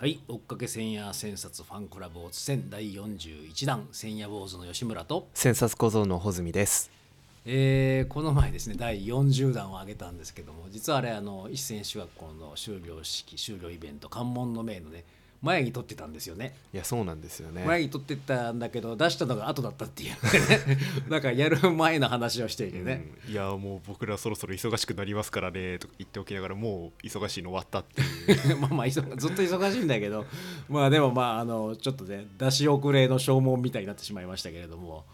はい追っかけ千夜千冊ファンクラブオツ戦第41弾千夜坊主の吉村と、千冊小僧の穂積です。えーこの前ですね第40弾を上げたんですけども実はあれあの一戦小学校の終了式終了イベント関門の名のね前に撮ってたんですよね。いやそうなんですよね。前に撮ってたんだけど出したのが後だったっていう。ね なんかやる前の話をしていてね、うん。いやもう僕らそろそろ忙しくなりますからねとか言っておきながらもう忙しいの終わったっていう。まあまあ忙ずっと忙しいんだけど。まあでもまああのちょっとね出し遅れの消耗みたいになってしまいましたけれども。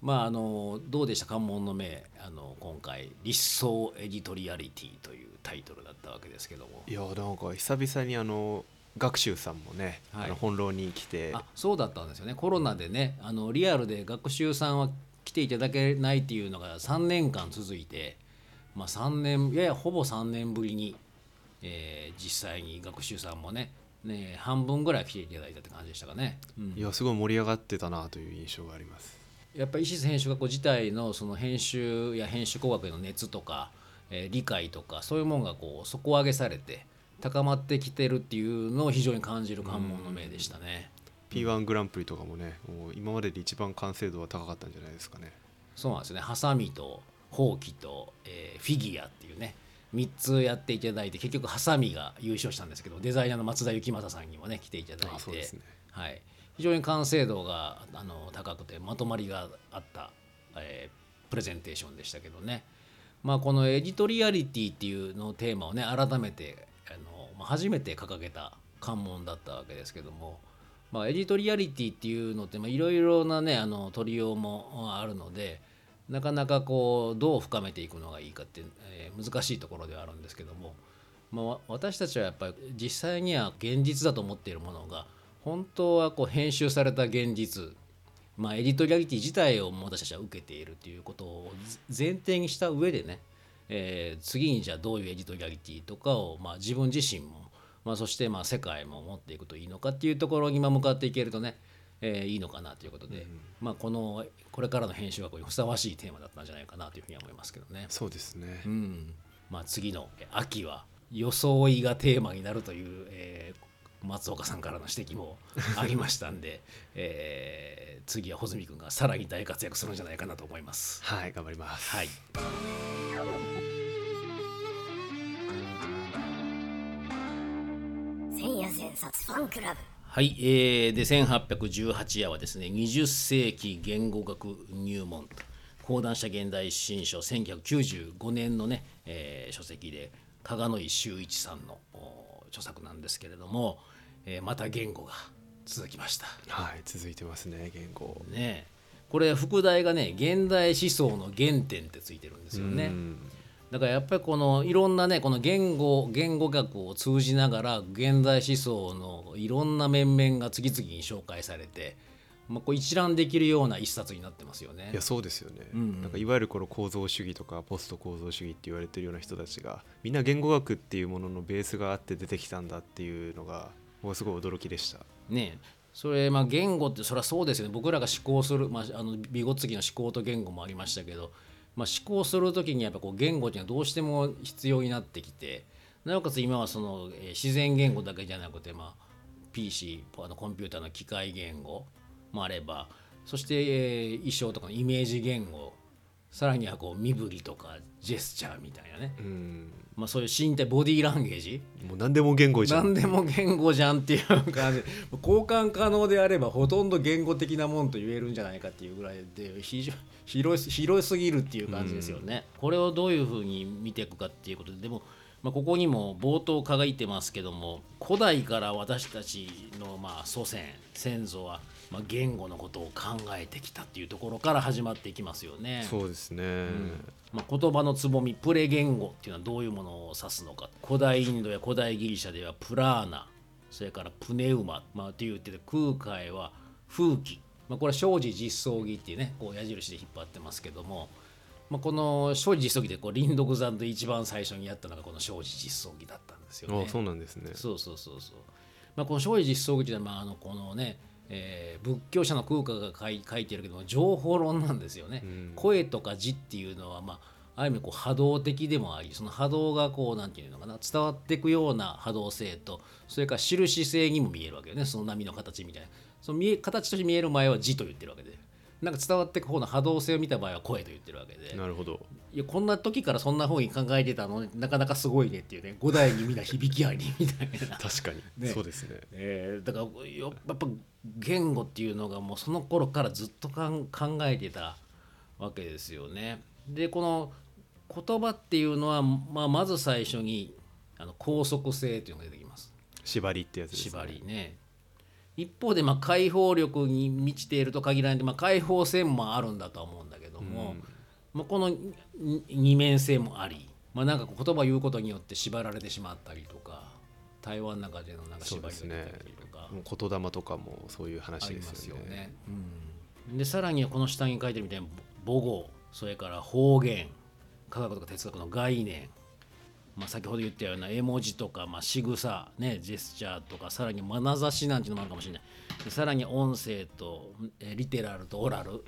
まああのどうでした？関門の名あの今回「立想エディトリアリティ」というタイトルだったわけですけども。いやなんか久々にあの学習さんもね、はい。あの本浪に来て。あそうだったんですよね。コロナでねあのリアルで学習さんは来ていただけないっていうのが3年間続いて、まあ、3年ややほぼ3年ぶりに、えー実際に学習さんもねね半分ぐらい来ていただいたって感じでしたかね。うん。いやすごい盛り上がってたなという印象があります。やっぱり石津編集学校自体のその編集や編集工学への熱とか、えー理解とかそういうものがこう底上げされて高まってきてるっていうのを非常に感じる関門の名でしたね。P1 グランプリとかもねもう今までで一番完成度は高かったんじゃないですかね。そうなんですよね。ハサミとほうきと、えーフィギュアっていうね3つやっていただいて結局ハサミが優勝したんですけどデザイナーの松田幸正さんにもね来ていただいて。ね。はい、非常に完成度があの高くてまとまりがあった、えープレゼンテーションでしたけどね、まあ、このエディトリアリティっていうのテーマをね改めて初めて掲げた関門だったわけですけども、まあ、エディトリアリティっていうのっていろいろなねあの取りようもあるのでなかなかこうどう深めていくのがいいかって、えー難しいところではあるんですけども、まあ、私たちはやっぱり実際には現実だと思っているものが本当はこう編集された現実、まあ、エディトリアリティ自体を私たちは受けているということを前提にした上でね、えー次にじゃあどういうエディトリアリティとかを、まあ、自分自身も、まあ、そしてまあ世界も持っていくといいのかっていうところに今向かっていけるとね、えーいいのかなということで、まあ、このこれからの編集学校にふさわしいテーマだったんじゃないかなというふうには思いますけどね。そうですね。うん。まあ、次の秋は装いがテーマになるという、えー松岡さんからの指摘もありましたんで、えー次は穂積君がさらに大活躍するんじゃないかなと思います。はい頑張ります。はい、千夜千冊ファンクラブ。はいえー、で1818夜はですね20世紀言語学入門と講談社現代新書1995年のね、えー書籍で加賀野井修一さんのお著作なんですけれども、えーまた言語が続きました。はい続いてますね言語ねこれ副題がね現代思想の原点ってついてるんですよね。うんだからやっぱりこのいろんなねこの言語言語学を通じながら現代思想のいろんな面々が次々に紹介されて、まあ、こう一覧できるような一冊になってますよねいや。そうですよね、んなんかいわゆるこの構造主義とかポスト構造主義って言われてるような人たちがみんな言語学っていうもののベースがあって出てきたんだっていうのがもうすごい驚きでした。ねそれまあ言語ってそれはそうですよね。僕らが思考する、まあ、あの美語次の思考と言語もありましたけど、まあ、思考する時にやっぱこう言語っていうのはどうしても必要になってきてなおかつ今はその、えー自然言語だけじゃなくて、まあ、PC あのコンピューターの機械言語もあればそして、えー衣装とかのイメージ言語さらにはこう身振りとかジェスチャーみたいなね、うん。まあ、そういう身体ボディーランゲージ？もう何でも言語じゃん。何でも言語じゃんっていう感じ。交換可能であればほとんど言語的なもんと言えるんじゃないかっていうぐらいで非常広い広すぎるっていう感じですよね。これをどういうふうに見ていくかっていうことででも、まあ、ここにも冒頭書いてますけども古代から私たちのまあ祖先先祖はまあ言語のことを考えてきたっていうところから始まっていきますよね。そうですね、まあ、言葉のつぼみプレ言語っていうのはどういうものを指すのか。古代インドや古代ギリシャではプラーナそれからプネウマ、まあ、って言ってて空海は風紀、まあ、これは生児実相儀っていうねこう矢印で引っ張ってますけども、まあ、この生児実相儀でこう林読山で一番最初にやったのがこの生児実相儀だったんですよね。あそうなんですねそうそうそうそう。まあ、この生児実相記っていうのは、まあ、あのこのね、えー仏教者の空海が書い書いてるけども情報論なんですよね。声とか字っていうのは、まあ、ある意味こう波動的でもありその波動がこうなんていうのかな伝わっていくような波動性とそれから印性にも見えるわけよねその波の形みたいなその見え形として見える前は字と言ってるわけでなんか伝わっていく方の波動性を見た場合は声と言ってるわけで。なるほど。いやこんな時からそんな風に考えてたのなかなかすごいねっていうね五代にみんな響きありみたいな。確かに、ね。そうですね。えーだからよやっぱ言語っていうのがもうその頃からずっとかん考えてたわけですよね。でこの言葉っていうのは、まあ、まず最初にあの拘束性というのが出てきます。縛りってやつですね。縛りね。一方でまあ解放力に満ちていると限らないんで、まあ、解放性もあるんだとは思うんだけども、まあ、このに二面性もあり、まあ、なんか言葉を言うことによって縛られてしまったりとか台湾の中でのなんか縛りが出たりとか。もう言霊とかもそういう話ですよねすよね。うんでさらにはこの下に書いてるみたいに母語それから方言科学とか哲学の概念、まあ、先ほど言ったような絵文字とか、まあ、仕草ねジェスチャーとかさらに眼差しなんていうのもあるかもしれない。でさらに音声とえリテラルとオラル、っ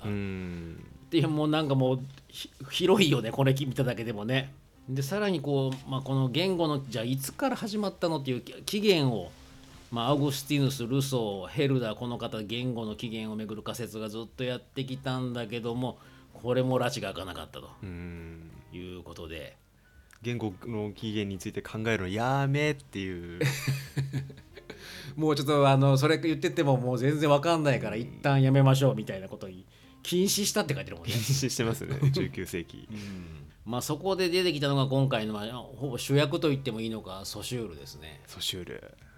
ていうもうなんかもうひ広いよねこれ見ただけでもね。でさらにこう、まあ、この言語のじゃあいつから始まったのっていう起源を、まあ、アウグスティヌスルソーヘルダーこの方言語の起源をめぐる仮説がずっとやってきたんだけどもこれも拉致が開かなかったということで言語の起源について考えるのやめっていう。もうちょっとあのそれ言っててももう全然わかんないから一旦やめましょうみたいなことに禁止したって書いてるもんね。禁。止してますね。19世紀。まあそこで出てきたのが今回の、まあ、ほぼ主役と言ってもいいのかソシュールですね。ソシュール。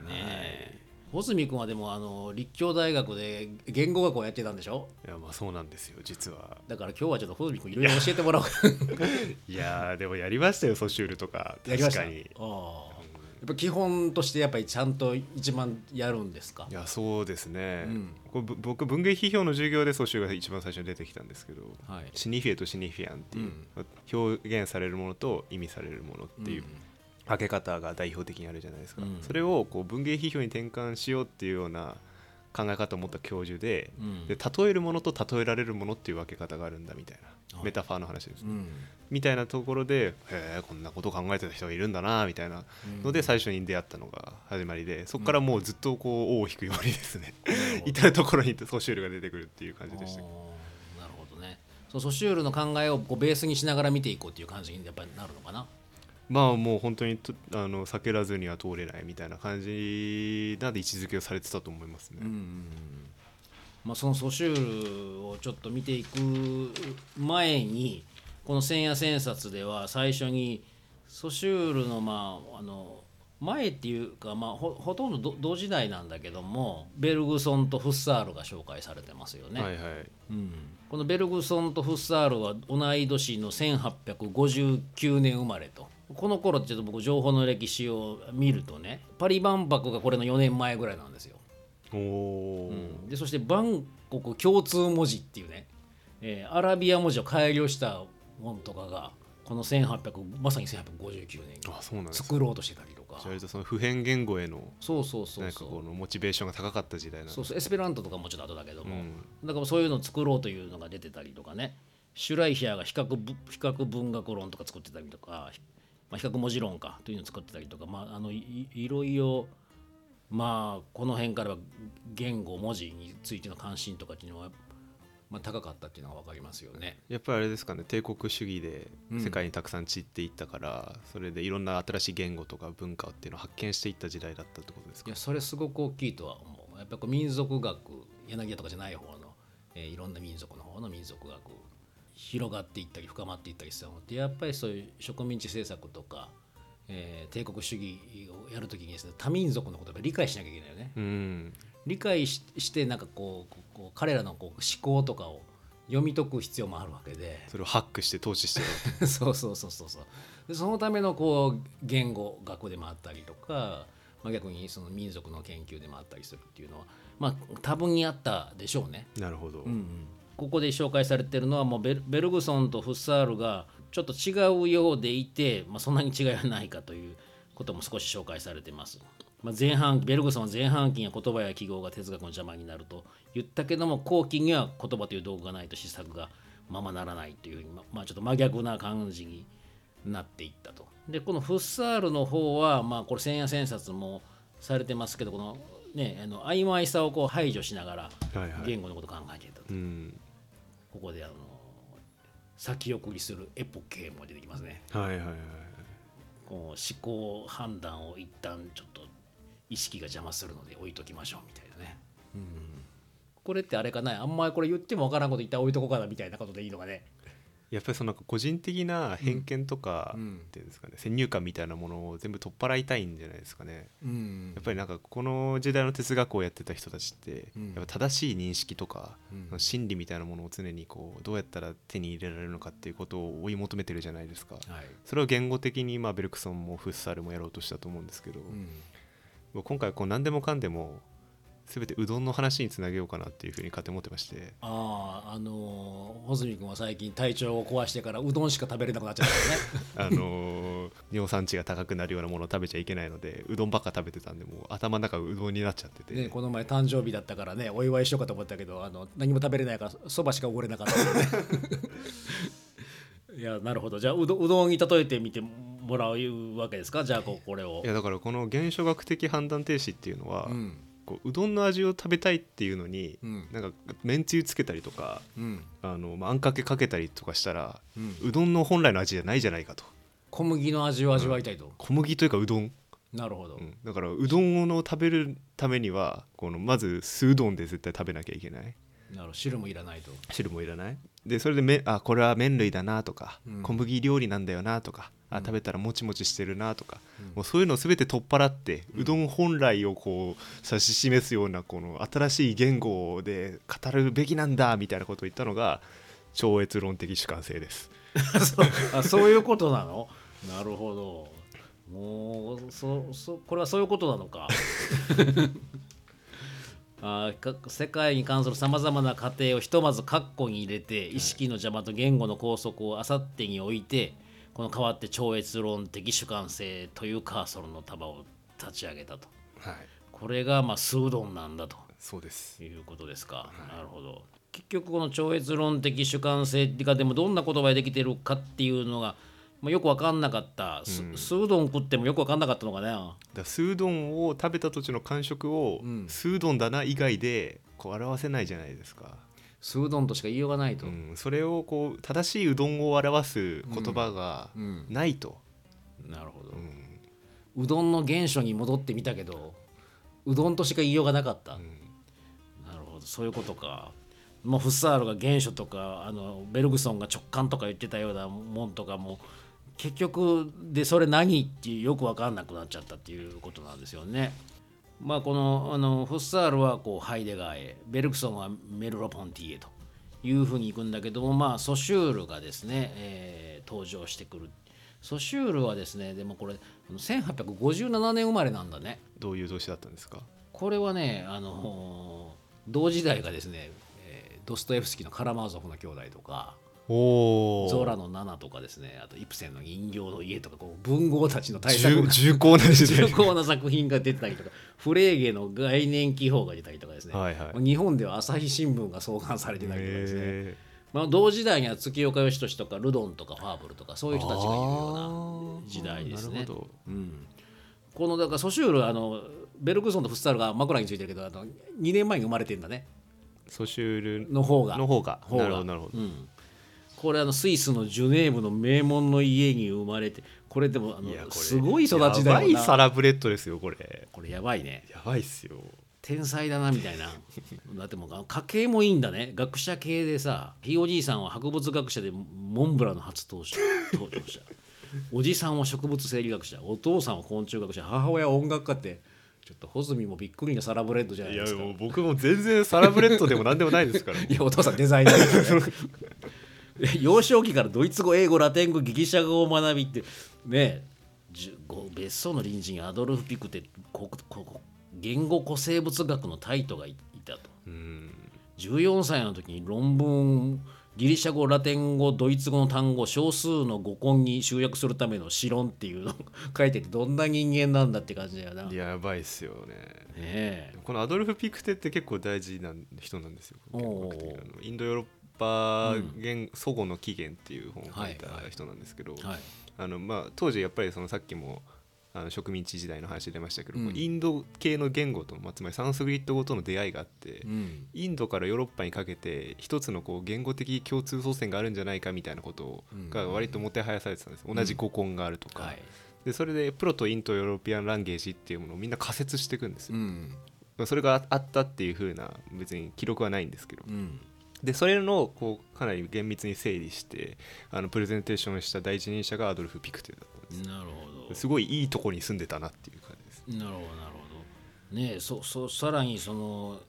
ねえ穂積君はでもあの立教大学で言語学をやってたんでしょ？いやまあそうなんですよ実は。だから今日はちょっと穂積君いろいろ教えてもらおう。いやーでもやりましたよソシュールとか確かに。ああ。やっぱ基本としてやっぱりちゃんと一番やるんですか？いやそうですね、うん。僕文芸批評の授業でソシュールが一番最初に出てきたんですけど、はい。シニフィエとシニフィアンっていう、表現されるものと意味されるものっていう分け方が代表的にあるじゃないですか、うん。それをこう文芸批評に転換しようっていうような考え方を持った教授で,、うん。で例えるものと例えられるものっていう分け方があるんだみたいなはい。メタファーの話です、うん。みたいなところでへえこんなことを考えてた人がいるんだなみたいなので最初に出会ったのが始まりでそこからもうずっとこう尾を引くようにですね至る所にソシュールが出てくるっていう感じでしたあーなるほどね。そうソシュールの考えをこうベースにしながら見ていこうっていう感じにやっぱりなるのかなまあもう本当にとあの避けらずには通れないみたいな感じなんで位置づけをされてたと思いますね、まあ、そのソシュールをちょっと見ていく前にこの千夜千冊では最初にソシュールのまああの前っていうか、まあ、ほほとんど同同時代なんだけどもベルグソンとフッサールが紹介されてますよね。はいはい。うん、このベルグソンとフッサールは同い年の1859年生まれとこの頃ちょっと僕情報の歴史を見るとねパリ万博がこれの4年前ぐらいなんですよ。おうん。でそしてバンコク共通文字っていうね、えーアラビア文字を改良したものとかがこの1800まさに1859年に作ろうとしてたりとか。その普遍言語へのそうそうそうこのモチベーションが高かった時代なそうそうエスペラントとかもちょっと後だけども、うん。だからそういうのを作ろうというのが出てたりとかね。シュライヒャーが比較ぶ比較文学論とか作ってたりとか、まあ、比較文字論かというのを作ってたりとか、まあ、あのいいいろいろまあこの辺からは言語文字についての関心とかっていうのは、まあ、高かったっていうのが分かりますよね。やっぱりあれですかね帝国主義でうん。世界にたくさん散っていったから、それでいろんな新しい言語とか文化っていうのを発見していった時代だったってことですか？いやそれすごく大きいとは思う。やっぱりこう民族学柳家とかじゃない方の、えーいろんな民族の方の民族学広がっていったり深まっていったりしたのってやっぱりそういう植民地政策とか、えー帝国主義をやるときにですね多民族のことを理解しなきゃいけないよね。うん。理解ししてなんかこうこう彼らのこう思考とかを読み解く必要もあるわけで。それをハックして投資してる。そうそうそうそうそう。でそのためのこう言語学でもあったりとか、まあ、逆にその民族の研究でもあったりするっていうのはまあ多分にあったでしょうね。なるほど、ここで紹介されてるのはもうベルベルグソンとフッサールがちょっと違うようでいて、まあ、そんなに違いはないかということも少し紹介されてます。まあ、前半ベルグソンは前半期には言葉や記号が哲学の邪魔になると言ったけども後期には言葉という道具がないと施策がままならないというふうに、ままあ、ちょっと真逆な感じになっていったと。でこのフッサールの方は、まあ、これ千円千冊もされてますけどこの、ね、あの曖昧さをこう排除しながらはいはい言語のことを考えていたと。うんここであの先送りするエポケーも出てきますね。はいはいはいこう思考判断を一旦ちょっと意識が邪魔するので置いときましょうみたいなね。これってあれかな？あんまりこれ言ってもわからんこと一旦置いとこうかな？みたいなことでいいのかね？やっぱりそのなんか個人的な偏見とか、うんっていうんですかね先入観みたいなものを全部取っ払いたいんじゃないですかね。うん。やっぱりなんかこの時代の哲学をやってた人たちって、うん。やっぱ正しい認識とか、うん。真理みたいなものを常にこうどうやったら手に入れられるのかっていうことを追い求めてるじゃないですか。はい、それを言語的にまあベルクソンもフッサールもやろうとしたと思うんですけど、今回こう何でもかんでも全てうどんの話につなげようかなっていうふうに勝手に思ってまして。あああのー穂積君は最近体調を壊してからうどんしか食べれなくなっちゃったよね。あのー尿酸値が高くなるようなものを食べちゃいけないのでうどんばっか食べてたんでもう頭の中うどんになっちゃってて、ね、この前誕生日だったからねお祝いしようかと思ったけどあの何も食べれないからそばしかおごれなかったね いやなるほど。じゃあうどうどんに例えてみてもらうわけですか？じゃあここれを。いやだからこの現象学的判断停止っていうのは、うんこううどんの味を食べたいっていうのに、うん。なんかめんつゆつけたりとかうん。あの、まあ、あんかけかけたりとかしたら、うん。うどんの本来の味じゃないじゃないかと。小麦の味を味わいたいと、小麦というかうどん、なるほど、うん。だからうどんを食べるためにはこのまず酢うどんで絶対食べなきゃいけない。なるほど。汁もいらないと。汁もいらないでそれでめあこれは麺類だなとか、うん。小麦料理なんだよなとかあうん。食べたらもちもちしてるなとか、うん。もうそういうのを全て取っ払って、うどん本来をこう指し示すようなこの新しい言語で語るべきなんだみたいなことを言ったのが超越論的主観性です。そうあそういうことなの？なるほど。もうそそこれはそういうことなのか あか世界に関するさまざまな過程をひとまず括弧に入れて意識の邪魔と言語の拘束をあさってに置いてこの代わって超越論的主観性というカーソルの束を立ち上げたと。はい、これがまあスードンなんだと。そうです。いうことですか、なるほど。結局この超越論的主観性っていうかでもどんな言葉でできてるかっていうのが、まあ、よく分かんなかった、すうん。スードン食ってもよく分かんなかったのかな。だ酢うどんを食べた時の感触を、うん。酢うどんだな以外でこう表せないじゃないですか。スードンとしか言いようがないと、うん、それをこう正しいうどんを表す言葉がうん。ないと、なるほど。う、ん。うどんの原初に戻ってみたけどうどんとしか言いようがなかった、うん。なるほど。そういうことか。もうフッサールが原初とかあのベルグソンが直感とか言ってたようなもんとかも結局でそれ何っていうよく分かんなくなっちゃったっていうことなんですよね。まあこのあのフッサールはこうハイデガーへベルグソンはメルロポンティへというふうに行くんだけどもまあソシュールがですね、えー登場してくるソシュールはですねでもこれあの1857年生まれなんだね。どういう動詞だったんですか？これはねあの同時代がですね、えードストエフスキーの「カラマーゾフの兄弟」とかお「ゾーラの7」とかですね。あとイプセンの「人形の家」とかこう文豪たちの大作重重厚な時重代厚な作品が出てたりとかフレーゲの概念記法が出たりとかですね、はいはい。日本では朝日新聞が創刊されてたりとかですね、へまあ、同時代には月岡義俊とかルドンとかファーブルとかそういう人たちがいるような時代ですね。うん、このだからソシュールあのベルグソンとフッサールが枕についてるけどあの2年前に生まれてんだね。ソシュールの方が。の方が。方が。なるほどなるほど、うん、これあのスイスのジュネーブの名門の家に生まれてこれでもあのすごい育ちだやばいよなサラブレッドですよこれ。これやばいね。やばいっすよ。天才だなみたいな。だってもう家系もいいんだね。学者系でさひいおじいさんは博物学者でモンブランの初登場 登場者。おじさんは植物生理学者。お父さんは昆虫学者。母親は音楽家ってちょっと穂積もびっくりなサラブレッドじゃないいやですか。もう僕も全然サラブレッドでも何でもないですから。いやお父さんデザイナー 幼少期からドイツ語英語ラテン語ギリシャ語を学びってね別荘の隣人アドルフ・ピクテ言語古生物学のタイトがいいたと。うん。14歳の時に論文ギリシャ語ラテン語ドイツ語の単語少数の語根に集約するための詩論っていうのを書いててどんな人間なんだって感じだよな。ややばいっすよね。え。このアドルフ・ピクテって結構大事な人なんですよ。インドヨーロッパ言、祖語の起源っていう本を書いた人なんですけど、はい。あのまあ、当時やっぱりそのさっきもあの植民地時代の話出ましたけど、うん。インド系の言語と、まあ、つまりサンスクリット語との出会いがあって、うん。インドからヨーロッパにかけて一つのこう言語的共通祖先があるんじゃないかみたいなことが割ともてはやされてたんです、同じ語根があるとか、はい。でそれでプロとイントヨーロピアン・ランゲージっていうものをみんな仮説していくんですよ、うん。それがあったっていう風な別に記録はないんですけど、うんでそれのこうかなり厳密に整理してあのプレゼンテーションした第一人者がアドルフ・ピクテルだったんです。なるほど。すごいいいとこに住んでたなっていう感じです。なるほどなるほど。ねえそそさらにその、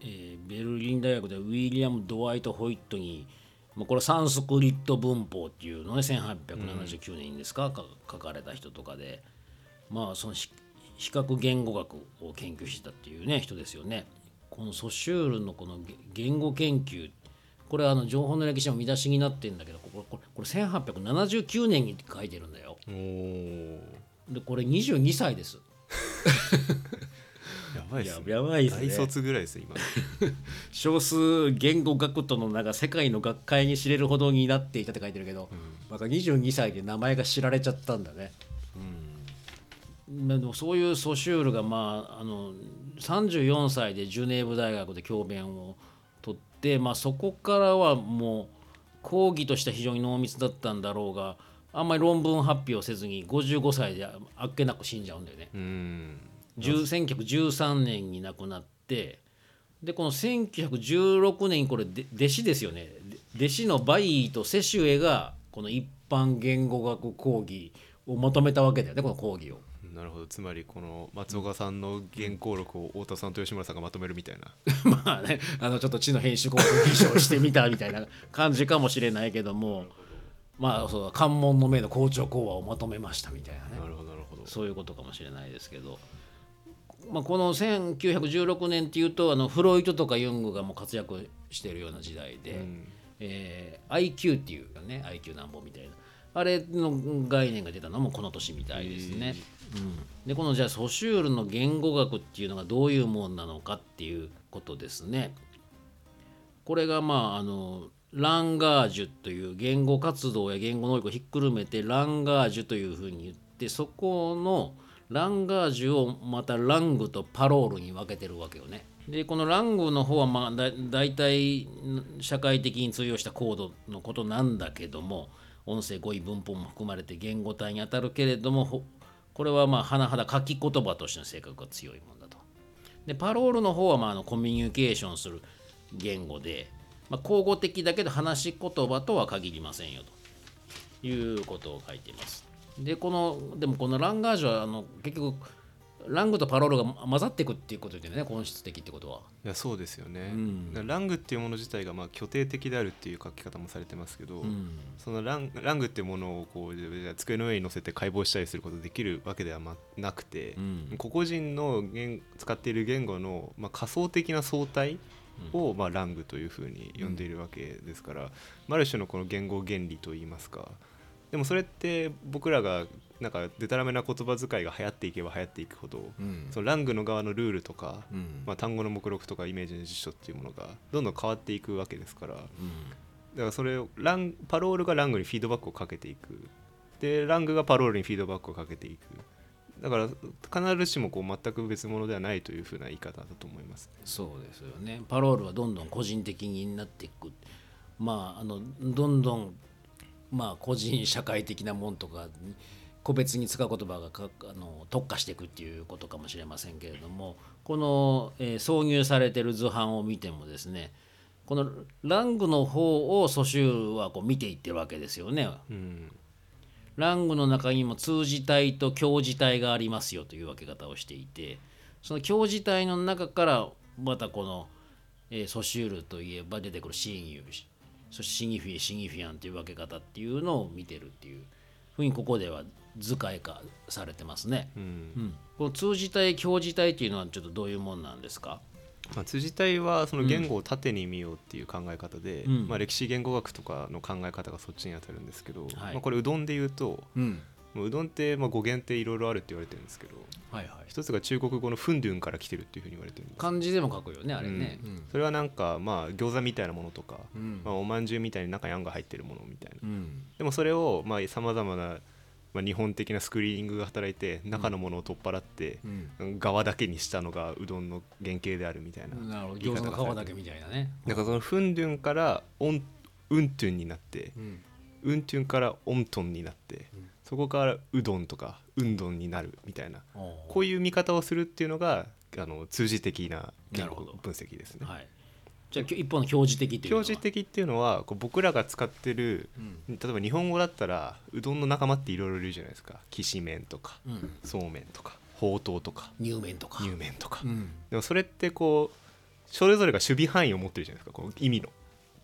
えーベルリン大学でウィリアム・ドワイト・ホイットにまあこれサンスクリット文法っていうのね1879年にですか、か書かれた人とかでまあそのし比較言語学を研究してたっていうね人ですよね。このソシュールのこのげ言語研究これあの情報の歴史の見出しになってるんだけどこれこれこれ1879年に書いてるんだよ。でこれ22歳です。やばいですねやばいですね大卒ぐらいです今 少数言語学徒の名が世界の学会に知れるほどになっていたって書いてるけど、また22歳で名前が知られちゃったんだね。まあでもそういうソシュールが、まあ、あの34歳でジュネーブ大学で教鞭を取って、まあ、そこからはもう講義としては非常に濃密だったんだろうがあんまり論文発表せずに55歳であっけなく死んじゃうんだよね。うん10 1913年に亡くなってでこの1916年にこれで弟子ですよねで弟子のバイーとセシュエがこの一般言語学講義をまとめたわけだよねこの講義を。なるほど。つまりこの松岡さんの原稿録を太田さんと吉村さんがまとめるみたいな。まあねあのちょっと知の編集工作偽証してみたみたいな感じかもしれないけどもまあそう関門の目の校長講話をまとめましたみたいなね。なるほどなるほど。そういうことかもしれないですけど、まあ、この1916年っていうとあのフロイトとかユングがもう活躍しているような時代で、うん。えー IQ っていうかね IQ なんぼみたいな。あれの概念が出たのもこの年みたいですね。うん、でこのじゃあソシュールの言語学っていうのがどういうもんなのかっていうことですね。これがまああのランガージュという言語活動や言語能力をひっくるめてランガージュというふうに言ってそこのランガージュをまたラングとパロールに分けてるわけよね。でこのラングの方はまあだ大体社会的に通用したコードのことなんだけども音声語彙文法も含まれて言語体に当たるけれどもこれはまあ甚だ書き言葉としての性格が強いもんだと。でパロールの方はまああのコミュニケーションする言語で、まあ、口語的だけど話し言葉とは限りませんよということを書いています。でこのでもこのランガージュはあの結局ラングとパロールが混ざっていくっていうことでね本質的ってことは。いやそうですよね、うん。ラングっていうもの自体がまあ虚定的であるっていう書き方もされてますけど、うん。そのランラングっていうものをこう机の上に乗せて解剖したりすることができるわけではまなくて、うん。個々人の言使っている言語の、まあ、仮想的な相対を、まあ、ラングというふうに呼んでいるわけですから、まあある種のこの言語原理といいますかでもそれって僕らがなんかでたらめな言葉遣いが流行っていけば流行っていくほど、うん。そのラングの側のルールとか、うん。まあ、単語の目録とかイメージの辞書っていうものがどんどん変わっていくわけですから。だからそれをランパロールがラングにフィードバックをかけていく。でラングがパロールにフィードバックをかけていく。だから必ずしもこう全く別物ではないというふうな言い方だと思います。そうですよね。パロールはどんどん個人的になっていく。まああのどんどんまあ個人社会的なもんとかに個別に使う言葉がかあの特化していくっていうことかもしれませんけれどもこの、えー挿入されてる図版を見てもですねこのラングの方をソシュールはこう見ていってるわけですよね。うんラングの中にも通字体と教字体がありますよという分け方をしていてその教字体の中からまたこの、えーソシュールといえば出てくるシーンユーそしてシニフィエシニフィアンという分け方っていうのを見てるっていうふうにここでは図解化されてますね。うん。うん、この通字体教字体っていうのはちょっとどういうもんなんですか？まあ、辻体はその言語を縦に見ようっていう考え方で、うん。まあ、歴史言語学とかの考え方がそっちに当たるんですけど、はい。まあ、これうどんで言うと、うんもううどんってまあ語源っていろいろあるって言われてるんですけどはいはい。一つが中国語のフンドゥンから来てるっていうふうに言われてるんです漢字でも書くよねあれね、うん。それはなんかまあ餃子みたいなものとか、うん。まあ、おまんじゅうみたいに中にあんが入ってるものみたいな。うん。でもそれをさまざまな、まあ、日本的なスクリーニングが働いて中のものを取っ払って、うん。側だけにしたのがうどんの原型であるみたいななるほど。餃子の皮だけみたいなね。だからそのフンドゥンからオンウントゥンになってうん。ウントゥンからオントンになって、うんそこからうどんとかウンドンになるみたいなこういう見方をするっていうのがあの通じ的な言語分析ですね。はい。じゃあ一方の表示的というのは？表示的っていうのはこう僕らが使ってるうん。例えば日本語だったらうどんの仲間っていろいろいるじゃないですか。きしめんとかうん。そうめんとかほうとうとか乳麺とか。乳麺とか、うん。でもそれってこうそれぞれが守備範囲を持ってるじゃないですかこう意味の。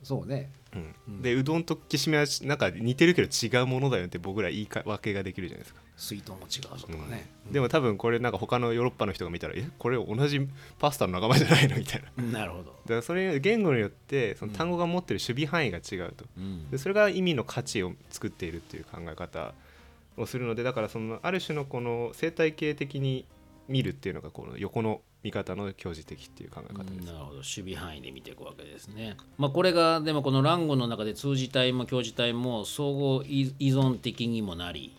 そうねうん。うんでうどんときしめんはなんか似てるけど違うものだよって僕ら言いか分けができるじゃないですか。水筒も違うぞとかね、でも多分これなんか他のヨーロッパの人が見たらえこれ同じパスタの仲間じゃないの？みたいな。なるほど、だからそれ言語によってその単語が持ってる守備範囲が違うと。うん。でそれが意味の価値を作っているっていう考え方をするのでだからそのある種のこの生態系的に見るっていうのがこの横の見方の表示的っていう考え方です。なるほど守備範囲で見ていくわけですね。まあ、これがでもこの欄語の中で通じ体も教示体も相互依存的にもなり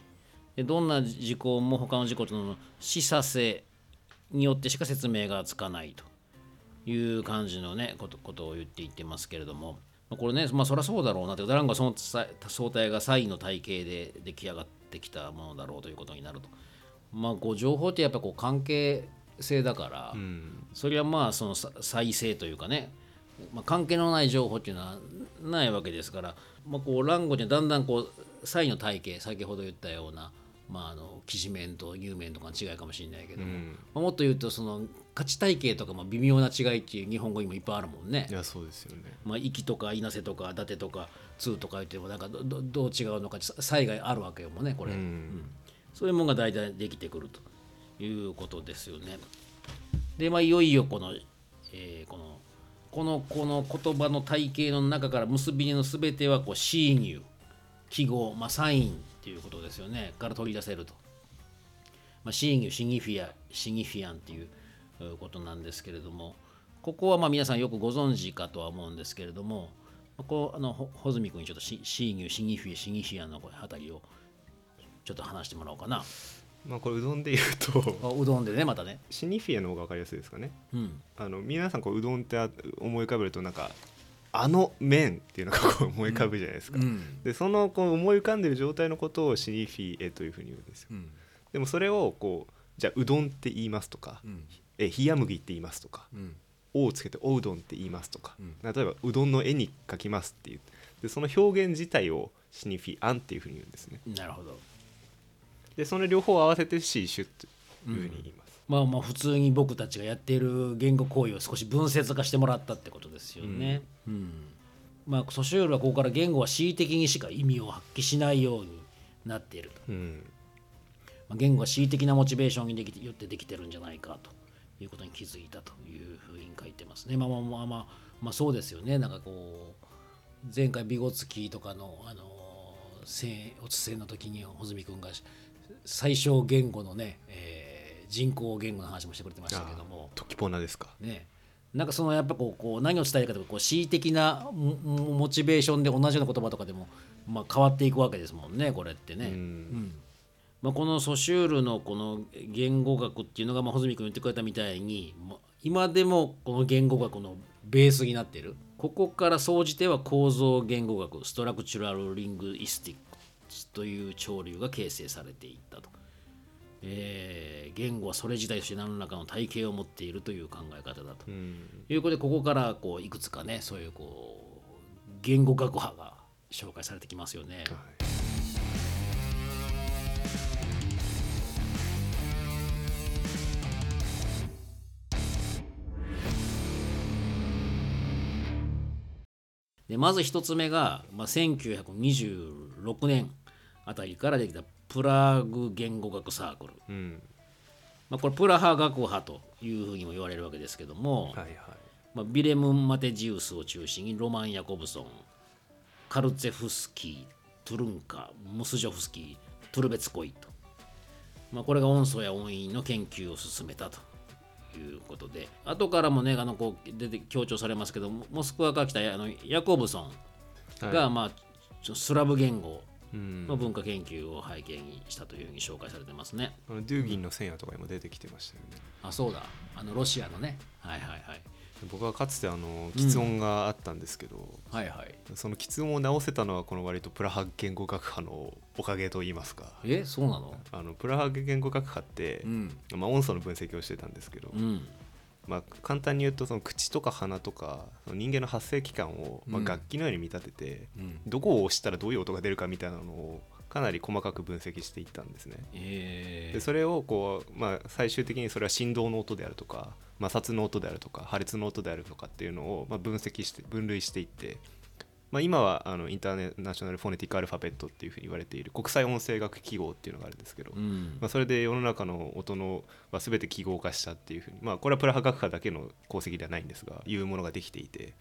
でどんな事項も他の事項との示唆性によってしか説明がつかないという感じのねことことを言っていってますけれども、これねまあそりゃそうだろうなって欄語はその相対が差異の体系で出来上がってきたものだろうということになると。まあ、こう情報ってやっぱこう関係性だから、うん。それはまあそのさ再生というかね、まあ、関係のない情報っていうのはないわけですから、まあ、こう欄語にだんだんこう差異の体系先ほど言ったような、まあ、あのきしめんと乳麺とかの違いかもしれないけども、うん。まあ、もっと言うとその価値体系とかも微妙な違いっていう日本語にもいっぱいあるもんね。い。やそうですよね。まあ、息とか稲瀬とか伊達とか通とか言ってもなんかどどどう違うのか差異があるわけよもんねこれ、うん。そういうものが大体できてくるということですよね。で、まあ、いよいよこの、えーこの、この、この言葉の体系の中から結び目のすべてはこう、シーニュ、記号、まあ、サインっていうことですよね。から取り出せると。まあ、シーニュ、シニフィア、シニフィアンっていうことなんですけれども、ここはまあ皆さんよくご存知かとは思うんですけれども、ここあの穂積君にちょっとシーニュー、シニフィア、シニフィアのこれあたりをちょっと話してもらおうかな。まあこれうどんで言うとあうどんでねまたね。シニフィアの方が分かりやすいですかね。うん。あの皆さんこううどんってあ思い浮かべるとなんかあの麺っていうのがこう思い浮かぶじゃないですか。うん。でそのこう思い浮かんでる状態のことをシニフィエというふうに言うんですよ。うん。でもそれをこうじゃあうどんって言いますとか、うん。え冷麦って言いますとかうん「お」をつけて「おうどん」って言いますとか、うん。例えばうどんの絵に描きますっていう。でその表現自体をシニフィアンっていうふうに言うんですね。なるほどでその両方を合わせてシーシュっていうふうに言います、まあまあ普通に僕たちがやっている言語行為を少し分節化してもらったってことですよね。うんまあソシュールはここから言語は恣意的にしか意味を発揮しないようになっていると。うんまあ、言語は恣意的なモチベーションにできてよってできてるんじゃないかということに気づいたというふうに書いてますね。まあまあまあまあ、まあ、そうですよね。なんかこう前回ビゴツキーとかのあの戦おつせの時に穂積君が最小言語のね、えー人工言語の話もしてくれてましたけども。トキポナですか。ね。なんかそのやっぱこうこう何を伝えるかというとこう恣意的なモモチベーションで同じような言葉とかでも、まあ、変わっていくわけですもんねこれってね。うん。うん。まあ、このソシュールのこの言語学っていうのが、まあ、穂積君言ってくれたみたいに今でもこの言語学のベースになっている。ここから総じては構造言語学ストラクチュラル・リングイスティックという潮流が形成されていったと、えー言語はそれ自体として何らかの体系を持っているという考え方だと。うん。いうことでここからこういくつかねそういうこう言語学派が紹介されてきますよね。でまず一つ目が、まあ、1926年あたりからできたプラグ言語学サークル、うん。まあ、これプラハ学派というふうにも言われるわけですけども、はいはい。まあ、ビレム・マテジウスを中心にロマン・ヤコブソンカルツェフスキートゥルンカムスジョフスキープルベツコイと、まあ、これが音素や音韻の研究を進めたと。いうことで。後からもねあのこう出て強調されますけどモスクワから来たあのヤコブソンが、はい。まあ、スラブ言語うん。の文化研究を背景にしたというふうに紹介されてますね。あのデューギンの戦夜とかにも出てきてましたよね、あそうだ。あのロシアのね。はいはいはい。僕はかつてあの喫音があったんですけど、はいはい。その喫音を直せたのはこの割とプラハ言語学派のおかげと言いますか。えそうなの？あのプラハ言語学派って、うん。まあ、音素の分析をしてたんですけど、うんまあ、簡単に言うとその口とか鼻とか人間の発声器官を、ま楽器のように見立てて、うん。どこを押したらどういう音が出るかみたいなのをかなり細かく分析していったんですね。え。でそれをこう、まあ、最終的にそれは振動の音であるとか摩擦の音であるとか破裂の音であるとかっていうのを、まあ、分析して分類していって、まあ、今はあのインターナショナル・フォネティック・アルファベットっていうふうに言われている国際音声学記号っていうのがあるんですけど、うん。まあ、それで世の中の音のは全て記号化したっていうふうに、まあ、これはプラハ学科だけの功績ではないんですがいうものができていて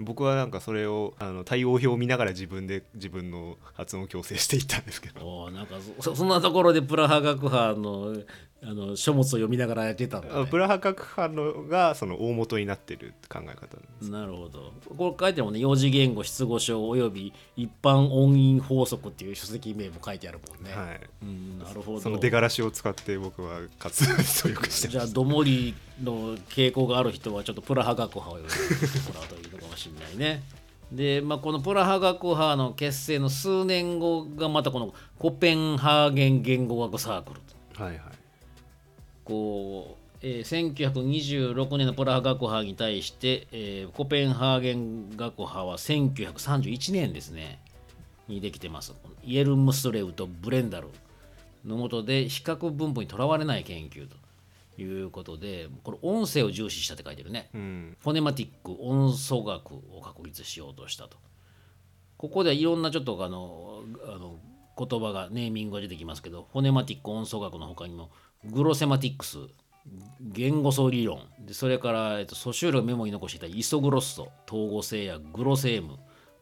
僕はなんかそれをあの対応表を見ながら自分で自分の発音を矯正していったんですけど。おーなんかそそんなところでプラハ学派のあの書物を読みながらやってたんだ、ね、あプラハ学派のがその大元になってる考え方ななるほど。これ書いてもんね。四次元語失語症および一般音韻法則っていう書籍名も書いてあるもんね、はい。うんなるほど。その出がらしを使って僕は活動をよくしてじゃあどもりの傾向がある人はちょっとプラハ学派を読んでもらうといいしれないね。で、まあ、このプラハ学派の結成の数年後がまたこのコペンハーゲン言語学サークルと。はいはいこう、えー1926年のプラハ学派に対して、えーコペンハーゲン学派は1931年ですねにできてますイエルムスレウとブレンダルのもとで比較分布にとらわれない研究ということでこれ音声を重視したって書いてるね、うん。フォネマティック音素学を確立しようとしたと。ここではいろんなちょっとあのあの言葉がネーミングが出てきますけどフォネマティック音素学の他にもグロセマティックス言語素理論。でそれから、えっと、ソシュールがメモに残していたイソグロッソ統合性やグロセーム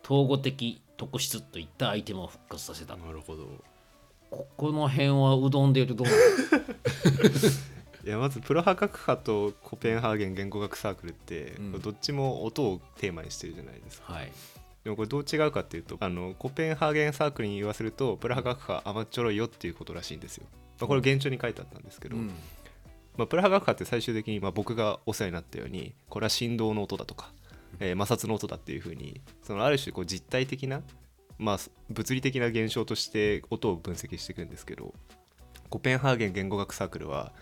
統合的特質といったアイテムを復活させたなるほど。ここの辺はうどんでいうとどうなの いやまずプラハ学派とコペンハーゲン言語学サークルって、うん。どっちも音をテーマにしてるじゃないですか。はい。でもこれどう違うかっていうとあのコペンハーゲンサークルに言わせるとプラハ学派甘っちょろいよっていうことらしいんですよ、まあ、これ現状に書いてあったんですけど、うん。まあ、プラハ学派って最終的にまあ僕がお世話になったようにこれは振動の音だとか、えー摩擦の音だっていうふうにそのある種こう実体的な、まあ、物理的な現象として音を分析していくんですけどコペンハーゲン言語学サークルは、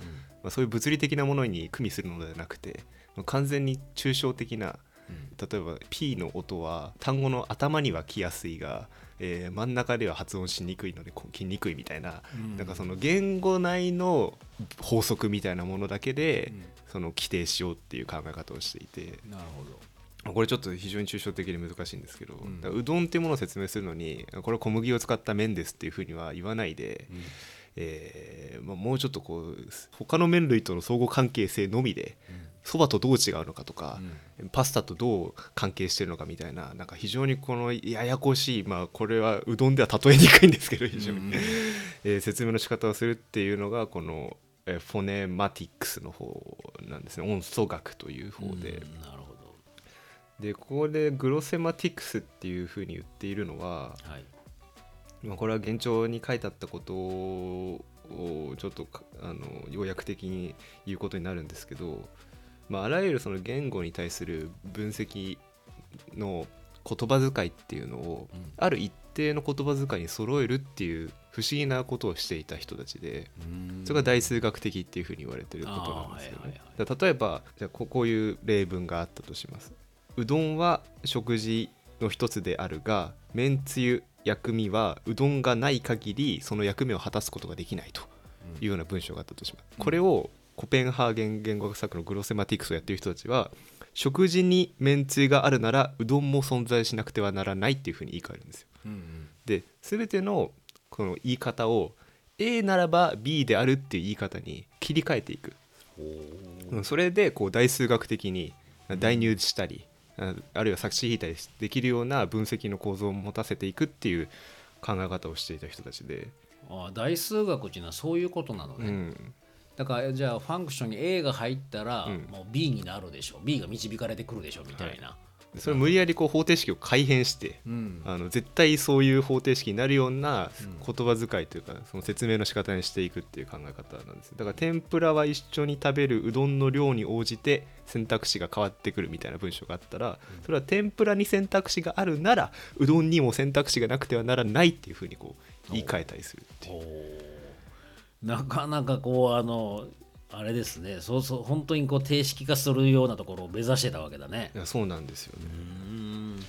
まあ、そういう物理的なものに組みするのではなくて完全に抽象的な例えば P の音は単語の頭には来やすいが、えー真ん中では発音しにくいので来にくいみたいな、うん。なんかその言語内の法則みたいなものだけで、うん。その規定しようっていう考え方をしていて。なるほど。まあこれちょっと非常に抽象的で難しいんですけど、ん。だからうどんっていうものを説明するのにこれは小麦を使った麺ですっていうふうには言わないで、えーまあ、もうちょっとこう他の麺類との相互関係性のみでそば、とどう違うのかとか、パスタとどう関係してるのかみたいななんか非常にこのややこしい、まあ、これはうどんでは例えにくいんですけど非常に、うん。えー説明の仕方をするっていうのがこの、えーフォネマティックスの方なんですね。音素学という方で。うん。なるほど。でここでグロセマティクスっていうふうに言っているのは、はい。まあ、これは現状に書いてあったことをちょっとかあの要約的に言うことになるんですけど、まあ、あらゆるその言語に対する分析の言葉遣いっていうのを、うんある一定の言葉遣いに揃えるっていう不思議なことをしていた人たちで。それが大数学的っていうふうに言われてることなんですよねはいはい。だから例えばじゃこういう例文があったとします。うどんは食事の一つであるがめんつゆ薬味はうどんがない限りその役目を果たすことができないというような文章があったとします。これをコペンハーゲン言語学作のグロセマティクスをやっている人たちは食事にめんつゆがあるならうどんも存在しなくてはならないっていうふうに言い換えるんですよ。うんで全てのこの言い方を A ならば B であるっていう言い方に切り替えていく、うんうんそれでこう大数学的に代入したり、ああるいは作詞引いたりできるような分析の構造を持たせていくっていう考え方をしていた人たちで。あ大数学っていうのはそういうことなのね、うん。だからじゃあファンクションに A が入ったら、ん。もう B になるでしょ。B が導かれてくるでしょみたいな、それ無理やりこう方程式を改変して、うん。あの絶対そういう方程式になるような言葉遣いというか、その説明の仕方にしていくっていう考え方なんです。だから天ぷらは一緒に食べるうどんの量に応じて選択肢が変わってくるみたいな文章があったらそれは天ぷらに選択肢があるならうどんにも選択肢がなくてはならないっていうふうにこう言い換えたりするっていう。なかなかこうあのあれですね。そうそう本当にこう定式化するようなところを目指してたわけだね。いやそうなんですよね。うん。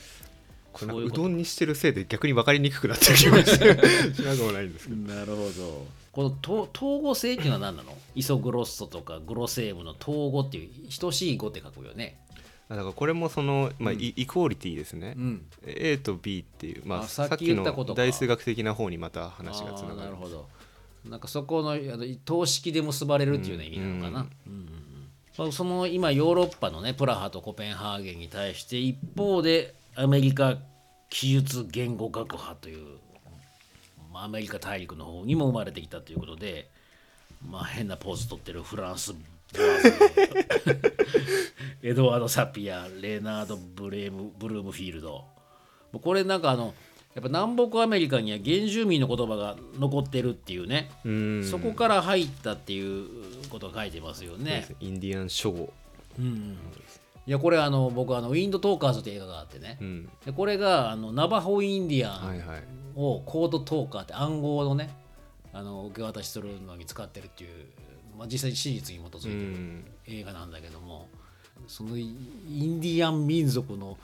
うどんにしてるせいで逆に分かりにくくなってる気もしてし なくもないんですけど。なるほど。このと統合性っていうのは何なの？イソグロッソとかグロセーブの統合っていう等しい語って書くよね。あだからこれもその、まあイイクオリティですね、ん。A と B っていう、まあ、あさっき言ったことか。大数学的な方にまた話がつながる。なるほどなんかそこのあの等式で結ばれるっていうような意味なのかな、うんうんうん。まあその今ヨーロッパのねプラハとコペンハーゲンに対して一方でアメリカ記述言語学派という、まあ、アメリカ大陸の方にも生まれてきたということで、まあ、変なポーズ取ってるフランス エドワード・サピアレナード・ブレームブルームフィールド。これなんかあのやっぱ南北アメリカには原住民の言葉が残ってるっていうね、うん。そこから入ったっていうことが書いてますよね。インディアン書語、うん。いやこれあの僕あのウィンドトーカーズって映画があってね、うん、でこれがあのナバホインディアンをコードトーカーって暗号のねあの受け渡しするのに使ってるっていう、まあ、実際に史実に基づいてうるん。映画なんだけども、そのインディアン民族の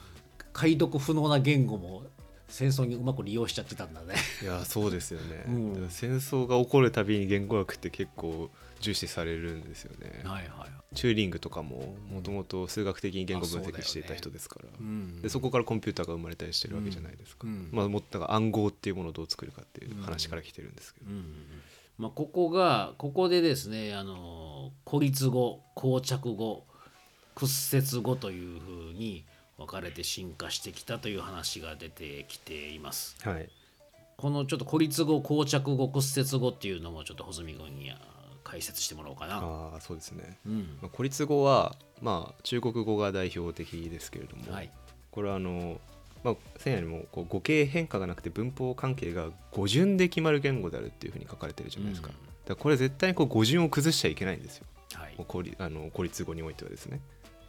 解読不能な言語も戦争にうまく利用しちゃってたんだね。いやそうですよね、うん。戦争が起こるたびに言語学って結構重視されるんですよね、はいはい。チューリングとかももともと数学的に言語分析していた人ですから、うん。でそこからコンピューターが生まれたりしてるわけじゃないですか、うん。まあもっと暗号っていうものをどう作るかっていう話から来てるんですけど、まあ、ここがここでですねあの孤立語膠着語屈折語というふうに分かれて進化してきたという話が出てきています。はい。このちょっと孤立語膠着語屈折語っていうのもちょっと穂積君にあ解説してもらおうかな。ああそうですね、うん。まあ、孤立語はまあ中国語が代表的ですけれども、はい。これはあのまあ、前夜にもこう語形変化がなくて文法関係が語順で決まる言語であるっていうふうに書かれてるじゃないですか,、うん。だこれ絶対にこう語順を崩しちゃいけないんですよ。はい。あの孤立語においてはですね。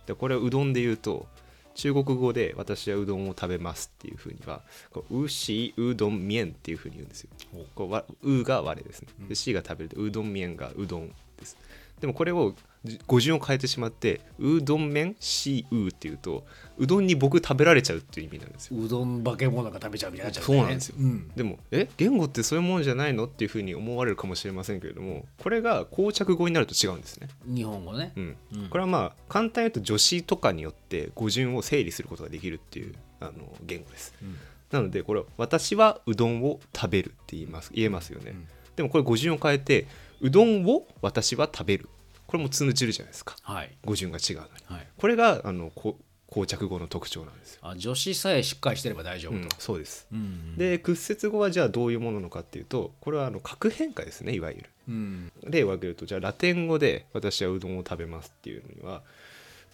でこれはうどんで言うと中国語で私はうどんを食べますっていうふうにはこううしうどんみえんっていうふうに言うんですよ。こうわうが我ですね。でしが食べるとうどんみえんがうどんです。でもこれをじ語順を変えてしまってうどん麺しうっていうとうどんに僕食べられちゃうっていう意味なんですよ。うどん化け物が食べちゃうみたいになっちゃう、そうなんですよ。うん。でもえ言語ってそういうもんじゃないのっていうふうに思われるかもしれませんけれどもこれが膠着語になると違うんですね。日本語ね。うん。うん。これはまあ簡単に言うと助詞とかによって語順を整理することができるっていうあの言語です、ん。なのでこれは私はうどんを食べるって言います言えますよね、ん。でもこれ語順を変えてうどんを私は食べるこれも通じるじゃないですか。はい。語順が違うのに。はい、これがあのこ膠着語の特徴なんですよ、あ助詞さえしっかりしてれば大丈夫と。うん、そうです。うんで屈折語はじゃあどういうものなのかっていうとこれはあの核変化ですねいわゆる。うん。例を挙げるとじゃあラテン語で私はうどんを食べますっていうのには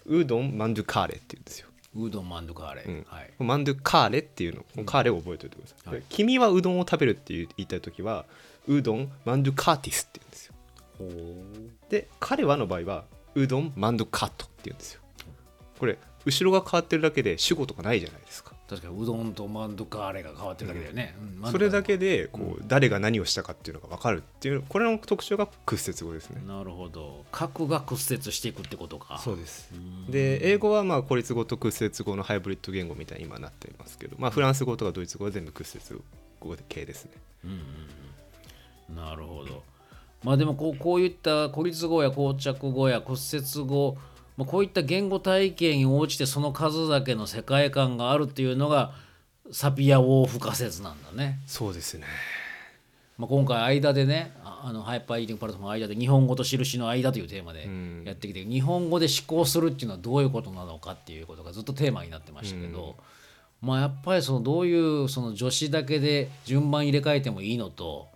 うどんマンドゥカーレって言うんですよ。うどんマンドカーレ、うん。はい、マンドゥカーレっていうの、カーレを覚えておいてください、はい。で君はうどんを食べるって言いたい時はうどんマンドゥカーティスって言うんで彼はの場合はうどんマンドゥカットって言うんですよ。これ後ろが変わってるだけで主語とかないじゃないですか。確かにうどんとマンドカーレが変わってるだけだよね、うん。それだけでこう誰が何をしたかっていうのが分かるっていうこれの特徴が屈折語ですね。なるほど。核が屈折していくってことか。そうです。うん。で英語はまあ孤立語と屈折語のハイブリッド言語みたいに今なっていますけど、まあ、フランス語とかドイツ語は全部屈折語系ですね。うんうんうん。なるほどまあでもこうこういった孤立語や膠着語や屈折語、まあ、こういった言語体系に応じてその数だけの世界観があるっていうのがサピア・ウォーフ仮説なんだね。そうですね。まあ、今回間でねああのハイパーイーティングパラトフの間で日本語と印の間というテーマでうん。やってきて、日本語で思考するっていうのはどういうことなのかっていうことがずっとテーマになってましたけど、まあやっぱりそのどういうその助詞だけで順番入れ替えてもいいのと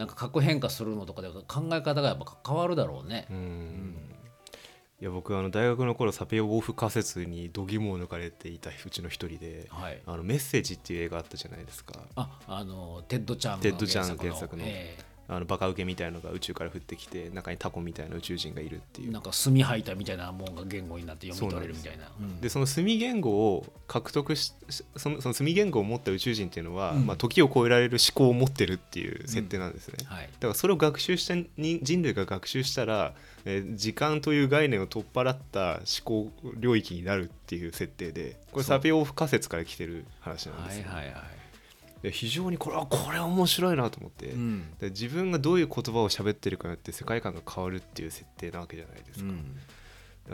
なんか核変化するのとかで考え方がやっぱ変わるだろうね。うん。いや僕あの大学の頃サペオ・フ仮説に度肝を抜かれていたうちの一人ではい「あのメッセージ」っていう映画あったじゃないですか。ああのテッドちゃんの。テッドちゃん原作の。えあのバカウケみたいのが宇宙から降ってきて中にタコみたいな宇宙人がいるっていうえなんか墨吐いたみたいなもんが言語になって読み取れるみたいな。うんでその墨言語を獲得しそのその墨言語を持った宇宙人っていうのは、うんまあ、時を超えられる思考を持ってるっていう設定なんですね、はいだからそれを学習したに人類が学習したら、えー時間という概念を取っ払った思考領域になるっていう設定でこれそうサピアウォーフ仮説から来てる話なんですよ、はいはいはい。で非常にこれはこれは面白いなと思って、うん。で自分がどういう言葉を喋ってるかによって世界観が変わるっていう設定なわけじゃないですか、だか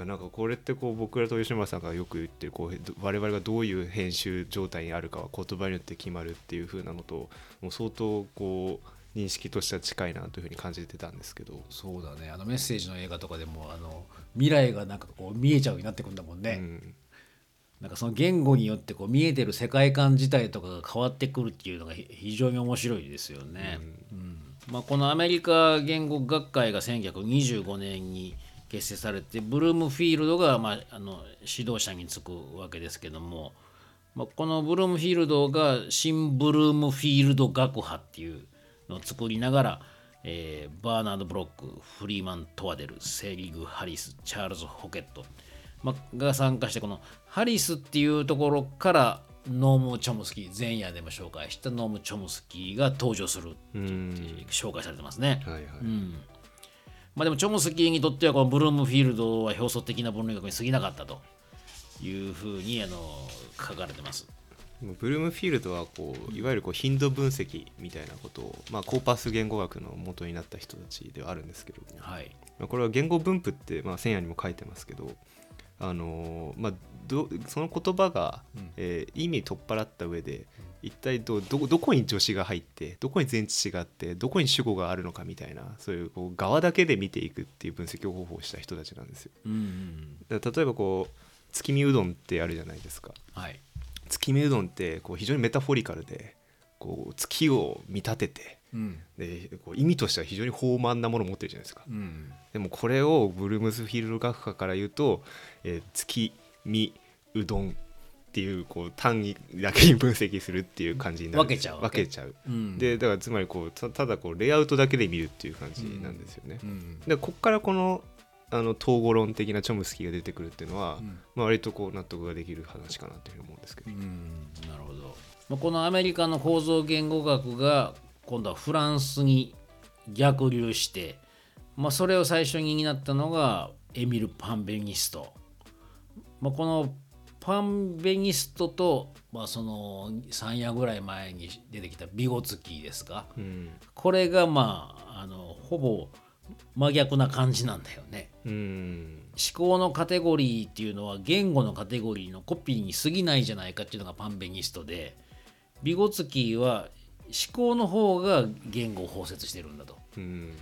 らなんかこれってこう僕らと吉村さんがよく言ってるこうど我々がどういう編集状態にあるかは言葉によって決まるっていう風なのともう相当こう認識としては近いなというふうに感じてたんですけど、そうだね。あのメッセージの映画とかでもあの未来がなんかこう見えちゃうようになってくるんだもんね、うんなんかその言語によってこう見えてる世界観自体とかが変わってくるっていうのがひ非常に面白いですよね。うんまあ、このアメリカ言語学会が1925年に結成されてブルームフィールドが、まあ、あの指導者につくわけですけども、まあ、このブルームフィールドが新ブルームフィールド学派っていうのを作りながら、えーバーナード・ブロックフリーマン・トワデルセリグ・ハリスチャールズ・ホケット、まあ、が参加してこのハリスっていうところからノーム・チョムスキー前夜でも紹介したノーム・チョムスキーが登場するうん紹介されてますね。はいはいうんまあ、でもチョムスキーにとってはこのブルームフィールドは表層的な分類学に過ぎなかったというふうにあの書かれてます。ブルームフィールドはこういわゆるこう頻度分析みたいなことを、まあ、コーパス言語学の元になった人たちではあるんですけども、はい。まあこれは言語分布って、まあ、千夜にも書いてますけど、あのーまあ、どその言葉が、えー意味取っ払った上で一体どどどこに助詞が入ってどこに前置詞があってどこに主語があるのかみたいなそういうこう側だけで見ていくっていう分析方法をした人たちなんですよ。うんうん。だから例えばこう月見うどんってあるじゃないですか。はい。月見うどんってこう非常にメタフォリカルでこう月を見立ててうん。でこう意味としては非常に豊満なものを持ってるじゃないですか。うん。でもこれをブルームスフィールド学科から言うと、えー月見うどんっていうこう単位だけに分析するっていう感じになる分けちゃう分けちゃううん。でだからつまりこうたただこうレイアウトだけで見るっていう感じなんですよね、うん。でこっからこのあの統合論的なチョムスキーが出てくるっていうのは、うんまあ、割とこう納得ができる話かなというふうに思うんですけど、うんなるほど。まあ、このアメリカの構造言語学が今度はフランスに逆流して、まあ、それを最初に担ったのがエミル・パンベニスト。まあ、このパンベニストと、まあ、その3夜ぐらい前に出てきたビゴツキーですか。うん。これがまああのほぼ真逆な感じなんだよね。うん。思考のカテゴリーっていうのは言語のカテゴリーのコピーに過ぎないじゃないかっていうのがパンベニストでビゴツキーは思考の方が言語を包摂してるんだと、うん。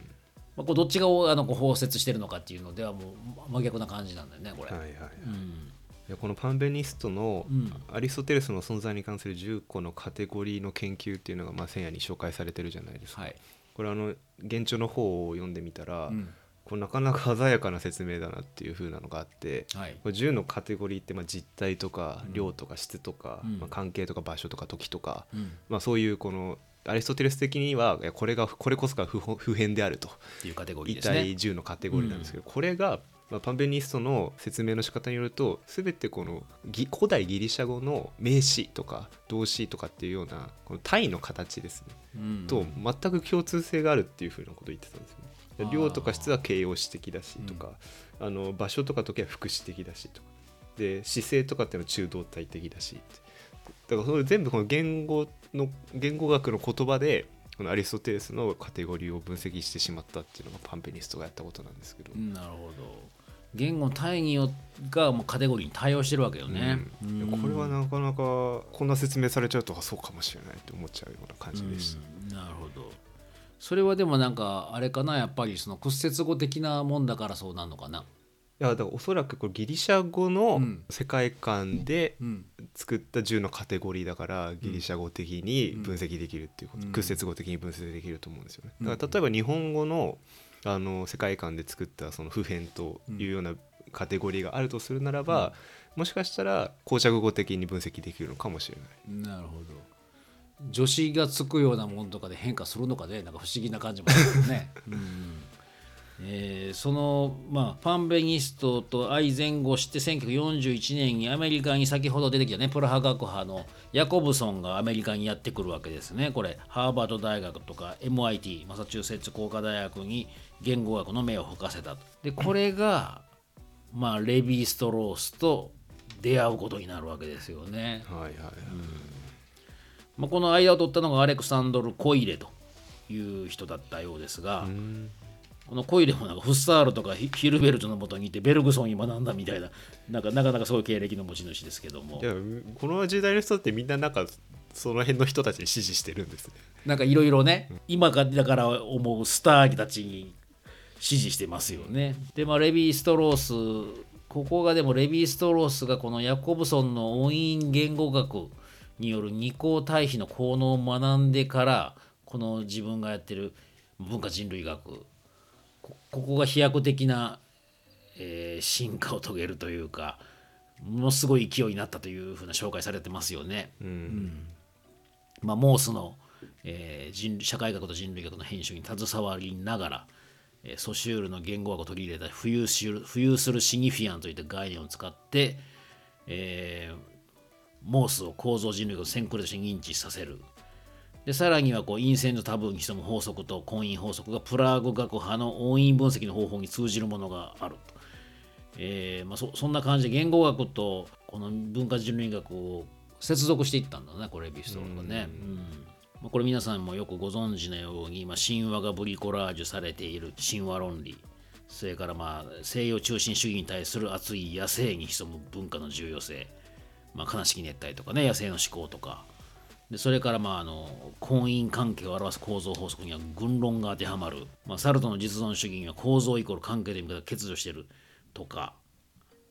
まあ、これどっちがあのこう包摂してるのかっていうのではもう真逆な感じなんだよねこれ、はいはいはい。うんいやこのパンベニストのうん。アリストテレスの存在に関する10個のカテゴリーの研究っていうのがまあ千夜に紹介されてるじゃないですか。はい、これあの原著の方を読んでみたら、うん。これなかなか鮮やかな説明だなっていう風なのがあって、はい。これ10のカテゴリーってまあ実態とか量とか質とか、うん。まあ、関係とか場所とか時とか、うん、っまあ、そういうこのアリストテレス的にはこれがこれこそが不不変であると。ていうカテゴリー言いですね。たい10のカテゴリーなんですけど、これが、まあ、パンベニストの説明の仕方によると全てこのぎ古代ギリシャ語の名詞とか動詞とかっていうようなこの単位の形ですね、うん。と全く共通性があるっていうふうなことを言ってたんですよね。量とか質は形容詞的だしとか、あの場所とか時は副詞的だしとか。で姿勢とかっていうのは中道体的だしだからそれ全部この言語の言語学の言葉でこのアリストテレスのカテゴリーを分析してしまったっていうのがパンペニストがやったことなんですけど、うんなるほど言語単位によがもうカテゴリーに対応してるわけよね、うん。うん。これはなかなかこんな説明されちゃうとあそうかもしれないって思っちゃうような感じでした。うん。なるほど。それはでもなんかあれかなやっぱりその屈折語的なもんだからそうなるのかな。やだからおそらくこれギリシャ語のうん。世界観でうん。作った10のカテゴリーだからギリシャ語的に分析できるっていうこと、うん。屈折語的に分析できると思うんですよね。うん。だから例えば日本語のあの世界観で作ったその普遍というようなカテゴリーがあるとするならば、もしかしたら膠着語的に分析できるのかもしれない。なるほど。助詞がつくようなものとかで変化するのかねなんか不思議な感じもあるね、うんえーその、まあ、ファンベニストと相前後して1941年にアメリカに先ほど出てきたねプラハ学派のヤコブソンがアメリカにやってくるわけですね。これハーバード大学とか MIT マサチューセッツ工科大学に言語学の目を吹かせたと。でこれが、まあ、レヴィ・ストロースと出会うことになるわけですよね。はいはい、まあ、この間を取ったのがアレクサンドル・コイレという人だったようですが、うん。このコイレもなんかフッサールとかヒヒルベルトのもとにいてベルグソンに学んだみたいななんかなかなかすごい経歴の持ち主ですけども。この時代の人ってみんななんかその辺の人たちに支持してるんですね。なんかいろいろね今かだから思うスターたちに支持してますよね。でまあレヴィ・ストロースここがでもレヴィ・ストロースがこのヤコブソンの音韻言語学による二項対比の効能を学んでからこの自分がやってる文化人類学こここが飛躍的な、えー進化を遂げるというかものすごい勢いになったというふうな紹介されてますよね。うんまあ、モースの、えー人社会学と人類学の編集に携わりながら、えーソシュールの言語学を取り入れた浮遊する浮遊するシニフィアンといった概念を使って、えーモースを構造人類学の先駆として認知させる。でさらにはこう陰線の多分に潜む法則と婚姻法則がプラーグ学派の音韻分析の方法に通じるものがあると。えーまあ、そそんな感じで言語学とこの文化人類学を接続していったんだねこれビストロがね。うんまあこれ皆さんもよくご存知のように、まあ、神話がブリコラージュされている神話論理。それからまあ西洋中心主義に対する熱い野生に潜む文化の重要性、まあ、悲しき熱帯とかね野生の思考とか。でそれからまああの婚姻関係を表す構造法則には軍論が当てはまる、まあ、サルトの実存主義には構造イコール関係という見方欠如しているとか、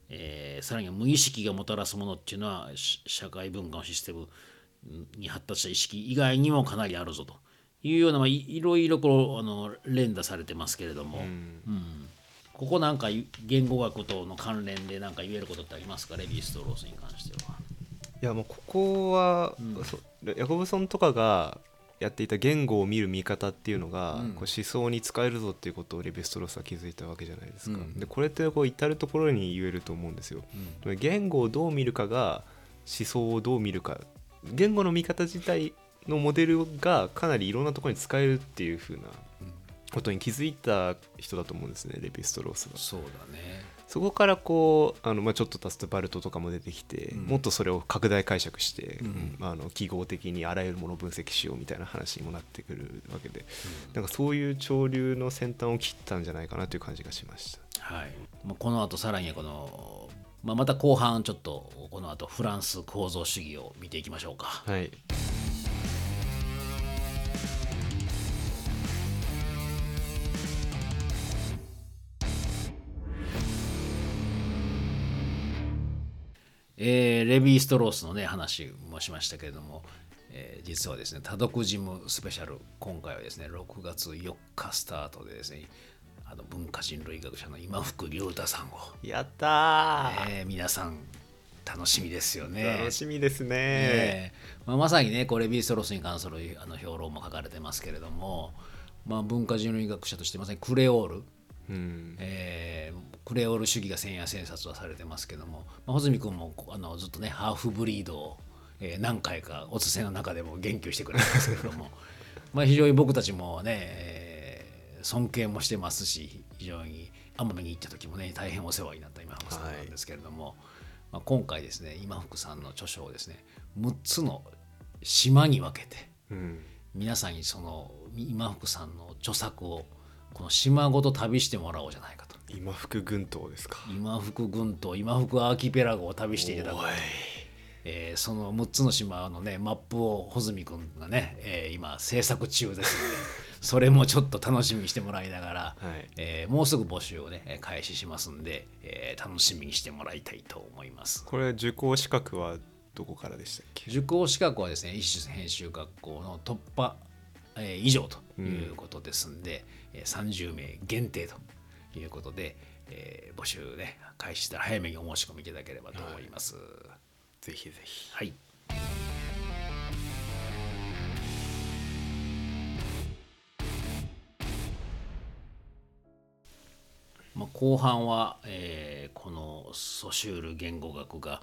えーさらには無意識がもたらすものっていうのは社会文化のシステムに発達した意識以外にもかなりあるぞというような、まあ、いいろいろこうあの連打されてますけれども、うん。ここなんか言語学との関連で何か言えることってありますか？レヴィ・ストロースに関しては。いやもうここは、そヤコブソンとかがやっていた言語を見る見方っていうのが、うん。こう思想に使えるぞっていうことをレヴィ・ストロースは気づいたわけじゃないですか、うん。でこれってこう至る所に言えると思うんですよ、言語をどう見るかが思想をどう見るか言語の見方自体のモデルがかなりいろんなところに使えるっていう風なことに気づいた人だと思うんですねレヴィ・ストロースが。そうだね。そこからこうあの、まあ、ちょっと経つとバルトとかも出てきて、うんもっとそれを拡大解釈して、うんまあ、あの記号的にあらゆるものを分析しようみたいな話にもなってくるわけで、なんかそういう潮流の先端を切ったんじゃないかなという感じがしました。はい、まあこの後さらにこの、まあ、また後半ちょっとこの後フランス構造主義を見ていきましょうか。はい、えーレヴィ・ストロースのね話もしましたけれども、えー実はですね多読ジムスペシャル今回はですね6月4日スタートでですねあの文化人類学者の今福亮太さんを、やったー、えー皆さん楽しみですよね。楽しみですね、ええ。まあ、まさにねこれビーストロスに関するあの評論も書かれてますけれども、まあ、文化人類学者としてまさにクレオール、うん。えークレオール主義が千夜千冊はされてますけども、まあ、穂積君もあのずっとねハーフブリードを、えー何回かおつせの中でも言及してくれてますけれども まあ非常に僕たちもね、えー尊敬もしてますし非常に奄美に行った時もね大変お世話になった今福さんなんですけれども、まあ、今回ですね今福さんの著書をですね6つの島に分けてうん。皆さんにその今福さんの著作をこの島ごと旅してもらおうじゃないかと。今福群島ですか。今福群島今福アーキペラゴを旅していただく。と、えーその6つの島のねマップを穂積君がね、えー今制作中ですのでそれもちょっと楽しみにしてもらいながら、はい。えーもうすぐ募集をねえー開始しますんで、えー楽しみにしてもらいたいと思います。これ受講資格はどこからでしたっけ？受講資格はですね一種編集学校の突破、えー以上ということですんで、えー30名限定ということで、えー募集ね開始したら早めにお申し込みいただければと思います。ぜひぜひ。はいまあ、後半は、えーこのソシュール言語学が、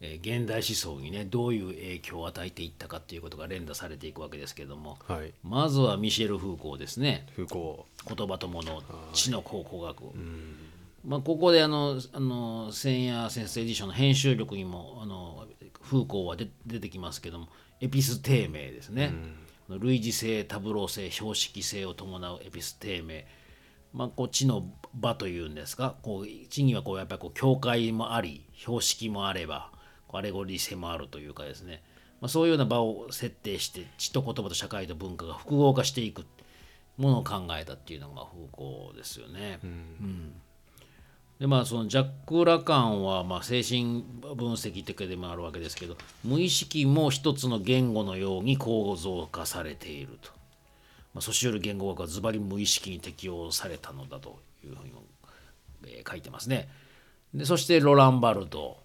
えー現代思想にねどういう影響を与えていったかっていうことが連打されていくわけですけども、はい。まずはミシェル・フーコーですね。風光言葉ともの知の考古学、まあ、ここであのあの千夜先生エディションの編集力にもあの風光はで出てきますけどもエピステーメですね、類似性タブロー性標識性を伴うエピステーメまあ、こう知の場というんですかこう知にはこうやっぱりこう境界もあり標識もあればこうアレゴリー性もあるというかですね、まあ、そういうような場を設定して知と言葉と社会と文化が複合化していくものを考えたっていうのが風光ですよね。うんでまあそのジャック・ラカンはまあ精神分析的でもあるわけですけど無意識も一つの言語のように構造化されていると。まあ、ソシュール言語学はズバリ無意識に適用されたのだというふうにも、えー書いてますね。でそしてロラン・バルト。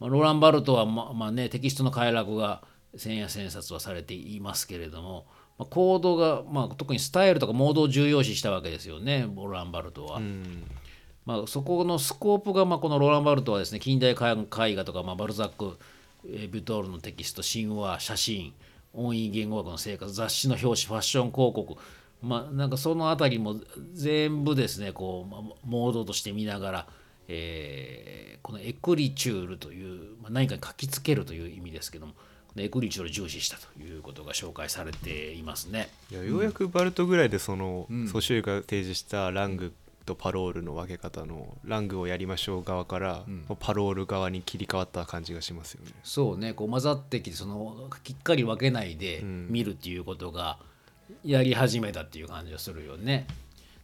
まあ、ロラン・バルトはままあねテキストの快楽が千夜千冊はされていますけれども、まあ、コードが、まあ、特にスタイルとかモードを重要視したわけですよねロラン・バルトは。まあ、そこのスコープが、まあ、このローラン・バルトはですね近代絵画とか、まあ、バルザック、えービュトールのテキスト神話写真音韻言語学の生活雑誌の表紙ファッション広告まあなんかそのあたりも全部ですねこう、まあ、モードとして見ながら、えーこのエクリチュールという、まあ、何かに書きつけるという意味ですけどもこのエクリチュールを重視したということが紹介されていますね。いやようやくバルトぐらいでその、ソシュールが提示したラングとパロールの分け方のラングをやりましょう側から、パロール側に切り替わった感じがしますよね。そうねこう混ざってきてそのきっかり分けないで見るっていうことがやり始めたっていう感じがするよね。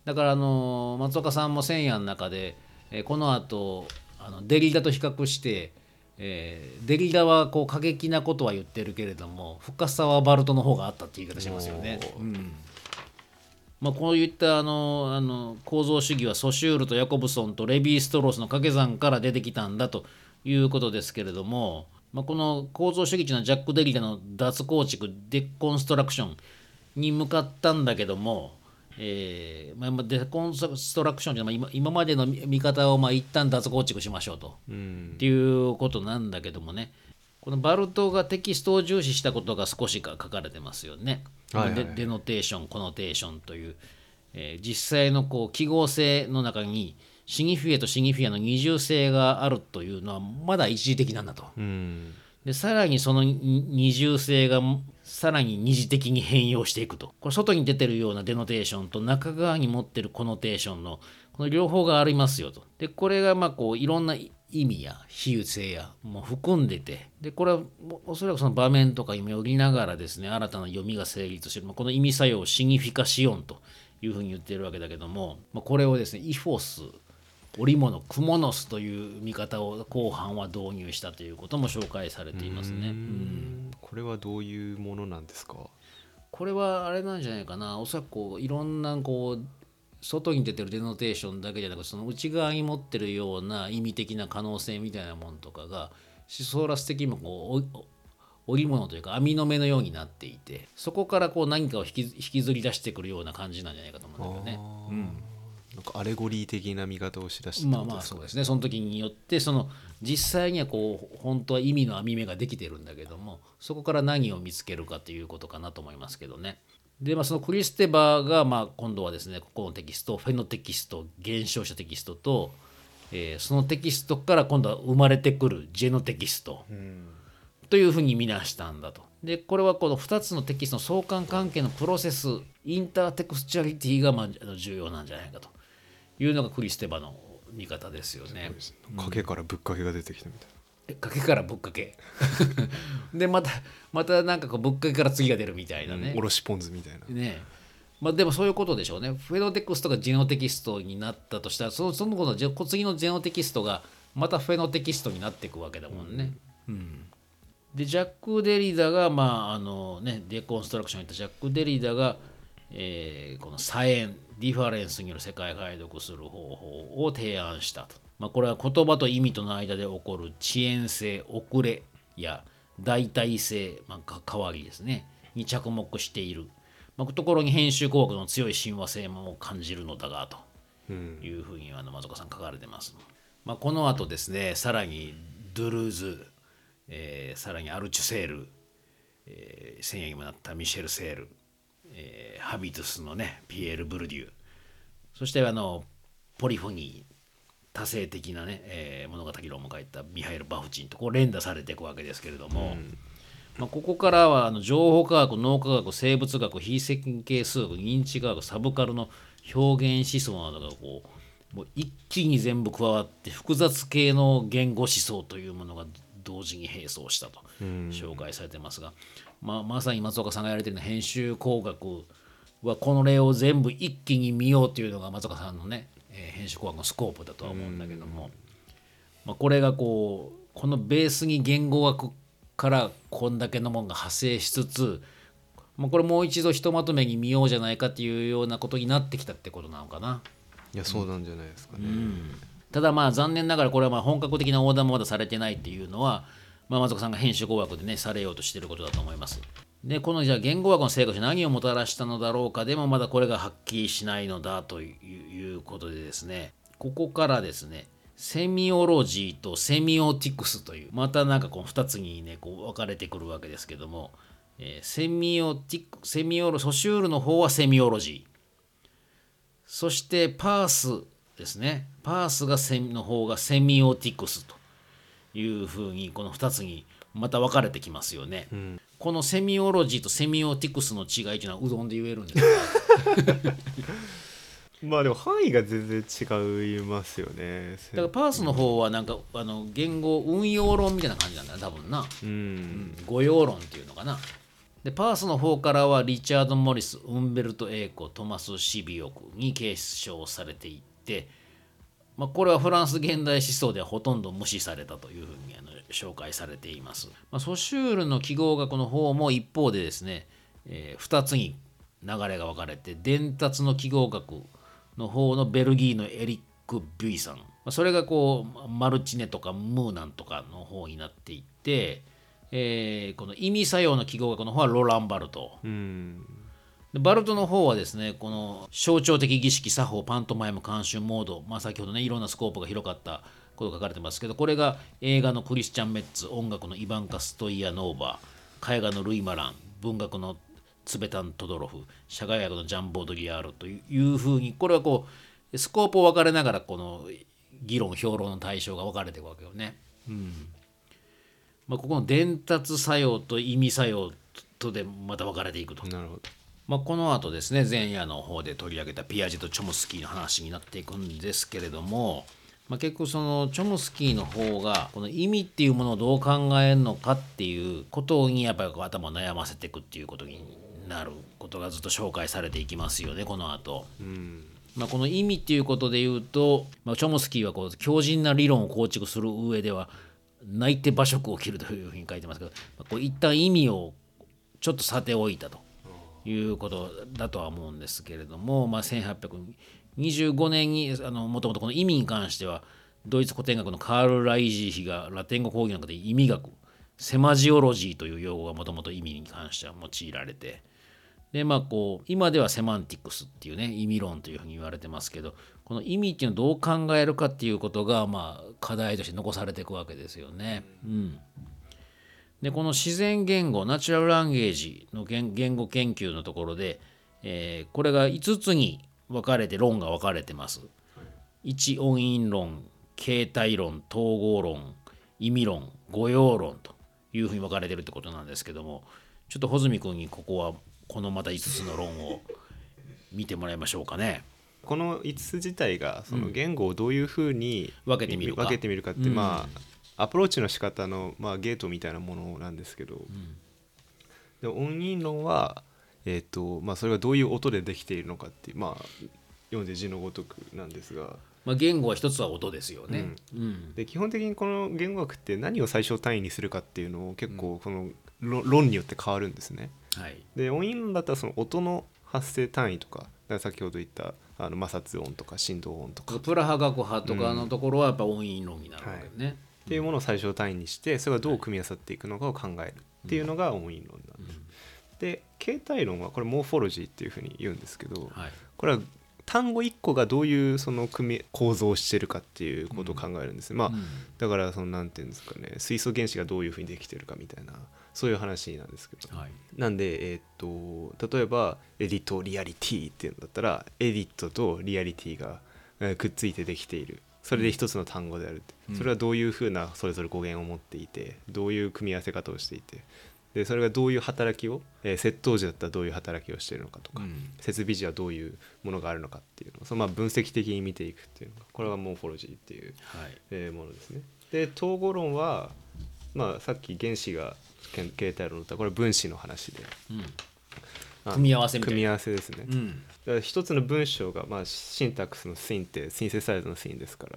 だからあの松岡さんも千夜の中で、えーこの後あのデリダと比較して、えーデリダはこう過激なことは言ってるけれども深さはバルトの方があったっていう言い方しますよね。うんまあ、こういったあのあの構造主義はソシュールとヤコブソンとレヴィ・ストロースの掛け算から出てきたんだということですけれども、まあ、この構造主義というのはジャック・デリダの脱構築デコンストラクションに向かったんだけども、えーまあまあ、デコンストラクションというのは今今までの見見方をまあ一旦脱構築しましょうと。うんっていうことなんだけどもねこのバルトがテキストを重視したことが少しか書かれてますよね。はいはいはいデデノテーションコノテーションという、えー実際のこう記号性の中にシニフィエとシニフィアの二重性があるというのはまだ一時的なんだと。うんでさらにそのに二重性がさらに二次的に変容していくとこれ外に出てるようなデノテーションと中側に持ってるコノテーションのこの両方がありますよとでこれがまあこういろんな意味や比喩性やもう含んでて。でこれはもおそらくその場面とかによりながらですね新たな読みが成立してる、まあ、この意味作用をシニフィカシオンというふうに言ってるわけだけども、まあ、これをですねイフォス織物クモノスという見方を後半は導入したということも紹介されていますね。うん。これはどういうものなんですか？これはあれなんじゃないかな。おそらくこういろんなこう外に出てるデノテーションだけじゃなくてその内側に持ってるような意味的な可能性みたいなものとかがシソーラス的にもこうお織物というか網の目のようになっていてそこからこう何かを引き引きずり出してくるような感じなんじゃないかと思うんだけどね。あーなんかアレゴリー的な見方をしだしたまあまあそうですねその時によってその実際にはこう本当は意味の網目ができてるんだけどもそこから何を見つけるかということかなと思いますけどね。でまあそのクリステヴァーがまあ今度はですねここのテキストフェノテキスト現象したテキストと、えーそのテキストから今度は生まれてくるジェノテキストというふうに見なしたんだと。でこれはこの2つのテキストの相関関係のプロセスインターテクスチャリティがまあ重要なんじゃないかというのがクリステバの見方ですよね。賭けからぶっかけが出てきたみたいえかけからぶっかけ でまたまたなんかこうぶっかけから次が出るみたなな、ねお。ろしポン酢みたいなねまあ、でもそういうことでしょうね。フェノテクストがジェノテキストになったとしたら、そのその後の次のジェノテキストがまたフェノテキストになっていくわけだもんね。うんでジャック・デリダが、まああのね、デコンストラクションに言ったジャック・デリダが、えーこのサエンディファレンスによる世界解読する方法を提案したと、まあ、これは言葉と意味との間で起こる遅延性遅れや代替性、まあ、か変わりですね。に着目している、まあ、ところに編集工学の強い親和性も感じるのだがとうん。いうふうにあの松岡さん書かれてます。まあ、この後ですねさらにドゥルーズ、えーさらにアルチュセール、えー、先夜にもなったミシェル・セール、えーハビトゥスのねピエール・ブルデュー。そしてあのポリフォニー多性的なね、えー物語論も書いたミハイル・バフチンとこう連打されていくわけですけれども、まあ、ここからはあの情報科学脳科学生物学非線形数学認知科学サブカルの表現思想などがこうもう一気に全部加わって複雑系の言語思想というものが同時に並走したと紹介されてますが、まあ、まさに松岡さんがやられてるような編集工学はこの例を全部一気に見ようというのが松岡さんのね、えー編集工学のスコープだとは思うんだけども。まあ、これがこうこのベースに言語学からこんだけのもんが派生しつつ、まあ、これもう一度ひとまとめに見ようじゃないかっていうようなことになってきたってことなのかな。いやそうなんじゃないですかね、ただまあ残念ながらこれはまあ本格的なオーダーもまだされてないっていうのは、まあ、松岡さんが編集工学でねされようとしてることだと思います。でこのじゃあ言語学の成果とし何をもたらしたのだろうかでもまだこれがはっきりしないのだということでですねここからですねセミオロジーとセミオティクスというまたなんかこう2つにねこう分かれてくるわけですけども、えーセミオティクセミオロソシュールの方はセミオロジーそしてパースですね。パースがセミの方がセミオティクスというふうにこの2つにまた分かれてきますよね。うんこのセミオロジーとセミオティクスの違いというのはうどんで言えるんですか？まあでも範囲が全然違いますよね。だからパースの方はなんかあの言語運用論みたいな感じなんだよ多分な。うん。語用論っていうのかな。でパースの方からはリチャード・モリスウンベルト・エーコトマス・シビオクに継承されていって、まあ、これはフランス現代思想ではほとんど無視されたというふうに紹介されています。まあ、ソシュールの記号学の方も一方でですね、え2つに流れが分かれて伝達の記号学の方のベルギーのエリック・ビュイさん。まあそれがこうマルチネとかムーナンとかの方になっていって、えーこの意味作用の記号学の方はロラン・バルト。うん。でバルトの方はですねこの象徴的儀式作法パントマイム監修モード、まあ、先ほどねいろんなスコープが広かったことが書かれてますけどこれが映画のクリスチャン・メッツ音楽のイバンカ・ストイヤ・ノーバー絵画のルイ・マラン文学のツベタン・トドロフ社会学のジャン・ボードリアールというふうにこれはこうスコープを分かれながらこの議論評論の対象が分かれていくわけよね。まあ、ここの伝達作用と意味作用とでまた分かれていくと。なるほどまあ、この後ですね前夜の方で取り上げたピアジェとチョムスキーの話になっていくんですけれども、まあ、結構そのチョムスキーの方がこの意味っていうものをどう考えるのかっていうことにやっぱり頭を悩ませていくっていうことになることがずっと紹介されていきますよねこの後。うんまあ、この意味っていうことで言うと、まあ、チョムスキーはこう強靭な理論を構築する上では泣いて馬食を切るというふうに書いてますけど、まあ、こう一旦意味をちょっとさておいたということだとは思うんですけれども、まあ、25年にもともとこの意味に関してはドイツ古典学のカール・ライジーヒがラテン語講義の中で意味学セマジオロジーという用語がもともと意味に関しては用いられてでまあこう今ではセマンティクスっていうね意味論というふうに言われてますけどこの意味っていうのをどう考えるかっていうことがまあ課題として残されていくわけですよね。うん、でこの自然言語ナチュラルランゲージの言言語研究のところで、えーこれが5つに分かれて論が分かれてます。一音韻論形態論統合論意味論語用論というふうに分かれてるってことなんですけどもちょっと穂積君にここはこのまた5つの論を見てもらいましょうかね。この5つ自体がその言語をどういうふうに分けてみるか分けてみるかって、まあアプローチの仕方のまあゲートみたいなものなんですけど、で音韻論はえーとまあ、それがどういう音でできているのかっていう、まあ、読んで字のごとくなんですが。まあ、言語は一つは音ですよね。うん。で基本的にこの言語学って何を最小単位にするかっていうのを結構この論論によって変わるんですね。はい。で音韻論だったらその音の発生単位とか先ほど言ったあの摩擦音とか振動音とか。っプラハ学派とかのところはやっぱ音韻論になるわけね。ていうものを最小単位にしてそれがどう組み合わさっていくのかを考えるっていうのが音韻論なんです。で形態論はこれモーフォロジーっていうふうに言うんですけど、はい。これは単語1個がどういうその組み構造をしてるかっていうことを考えるんです、まあうん。だからそのなんていうんですかね水素原子がどういうふうにできてるかみたいなそういう話なんですけど、はい。なんでえーっと例えば editoriality っていうんだったらエディットとリアリティがえーくっついてできている。それで一つの単語であるって、うん。それはどういうふうなそれぞれ語源を持っていてどういう組み合わせ方をしていてでそれがどういう働きを、えー接頭辞だったらどういう働きをしているのかとか、うん。接尾辞はどういうものがあるのかっていうのをそのまあ分析的に見ていくっていうのがこれは morphology っていう、はい。えーものですね。で統合論は、まあ、さっき原子がけ形態論だったらこれ分子の話で。うん。あ組み合わせ組み合わせですね。うん。だから一つの文章が、まあ、シンタックスのシンってシンセサイズのシンですか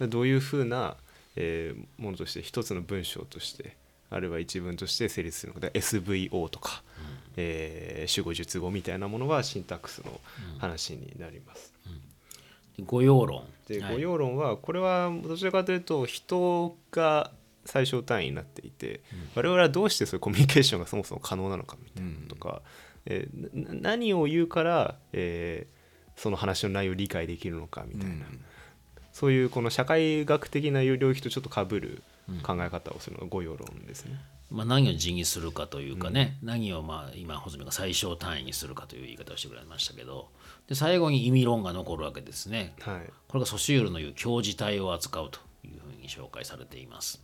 ら、どういうふうな、えーものとして一つの文章としてあるいは一文として成立するのかだから SVO とか、えー主語述語みたいなものがシンタックスの話になります。御用論。ではい。御用論はこれはどちらかというと人が最小単位になっていて、我々はどうしてそういうコミュニケーションがそもそも可能なのかみたいなとか、えーな何を言うから、えーその話の内容を理解できるのかみたいな、そういうこの社会学的な領域とちょっとかぶる考え方をするのが御用論ですね。まあ、何を字にするかというかね、何をまあ今穂積が最小単位にするかという言い方をしてくれましたけどで最後に意味論が残るわけですね。はいこれがソシュールの言う教示体を扱うというふうに紹介されています。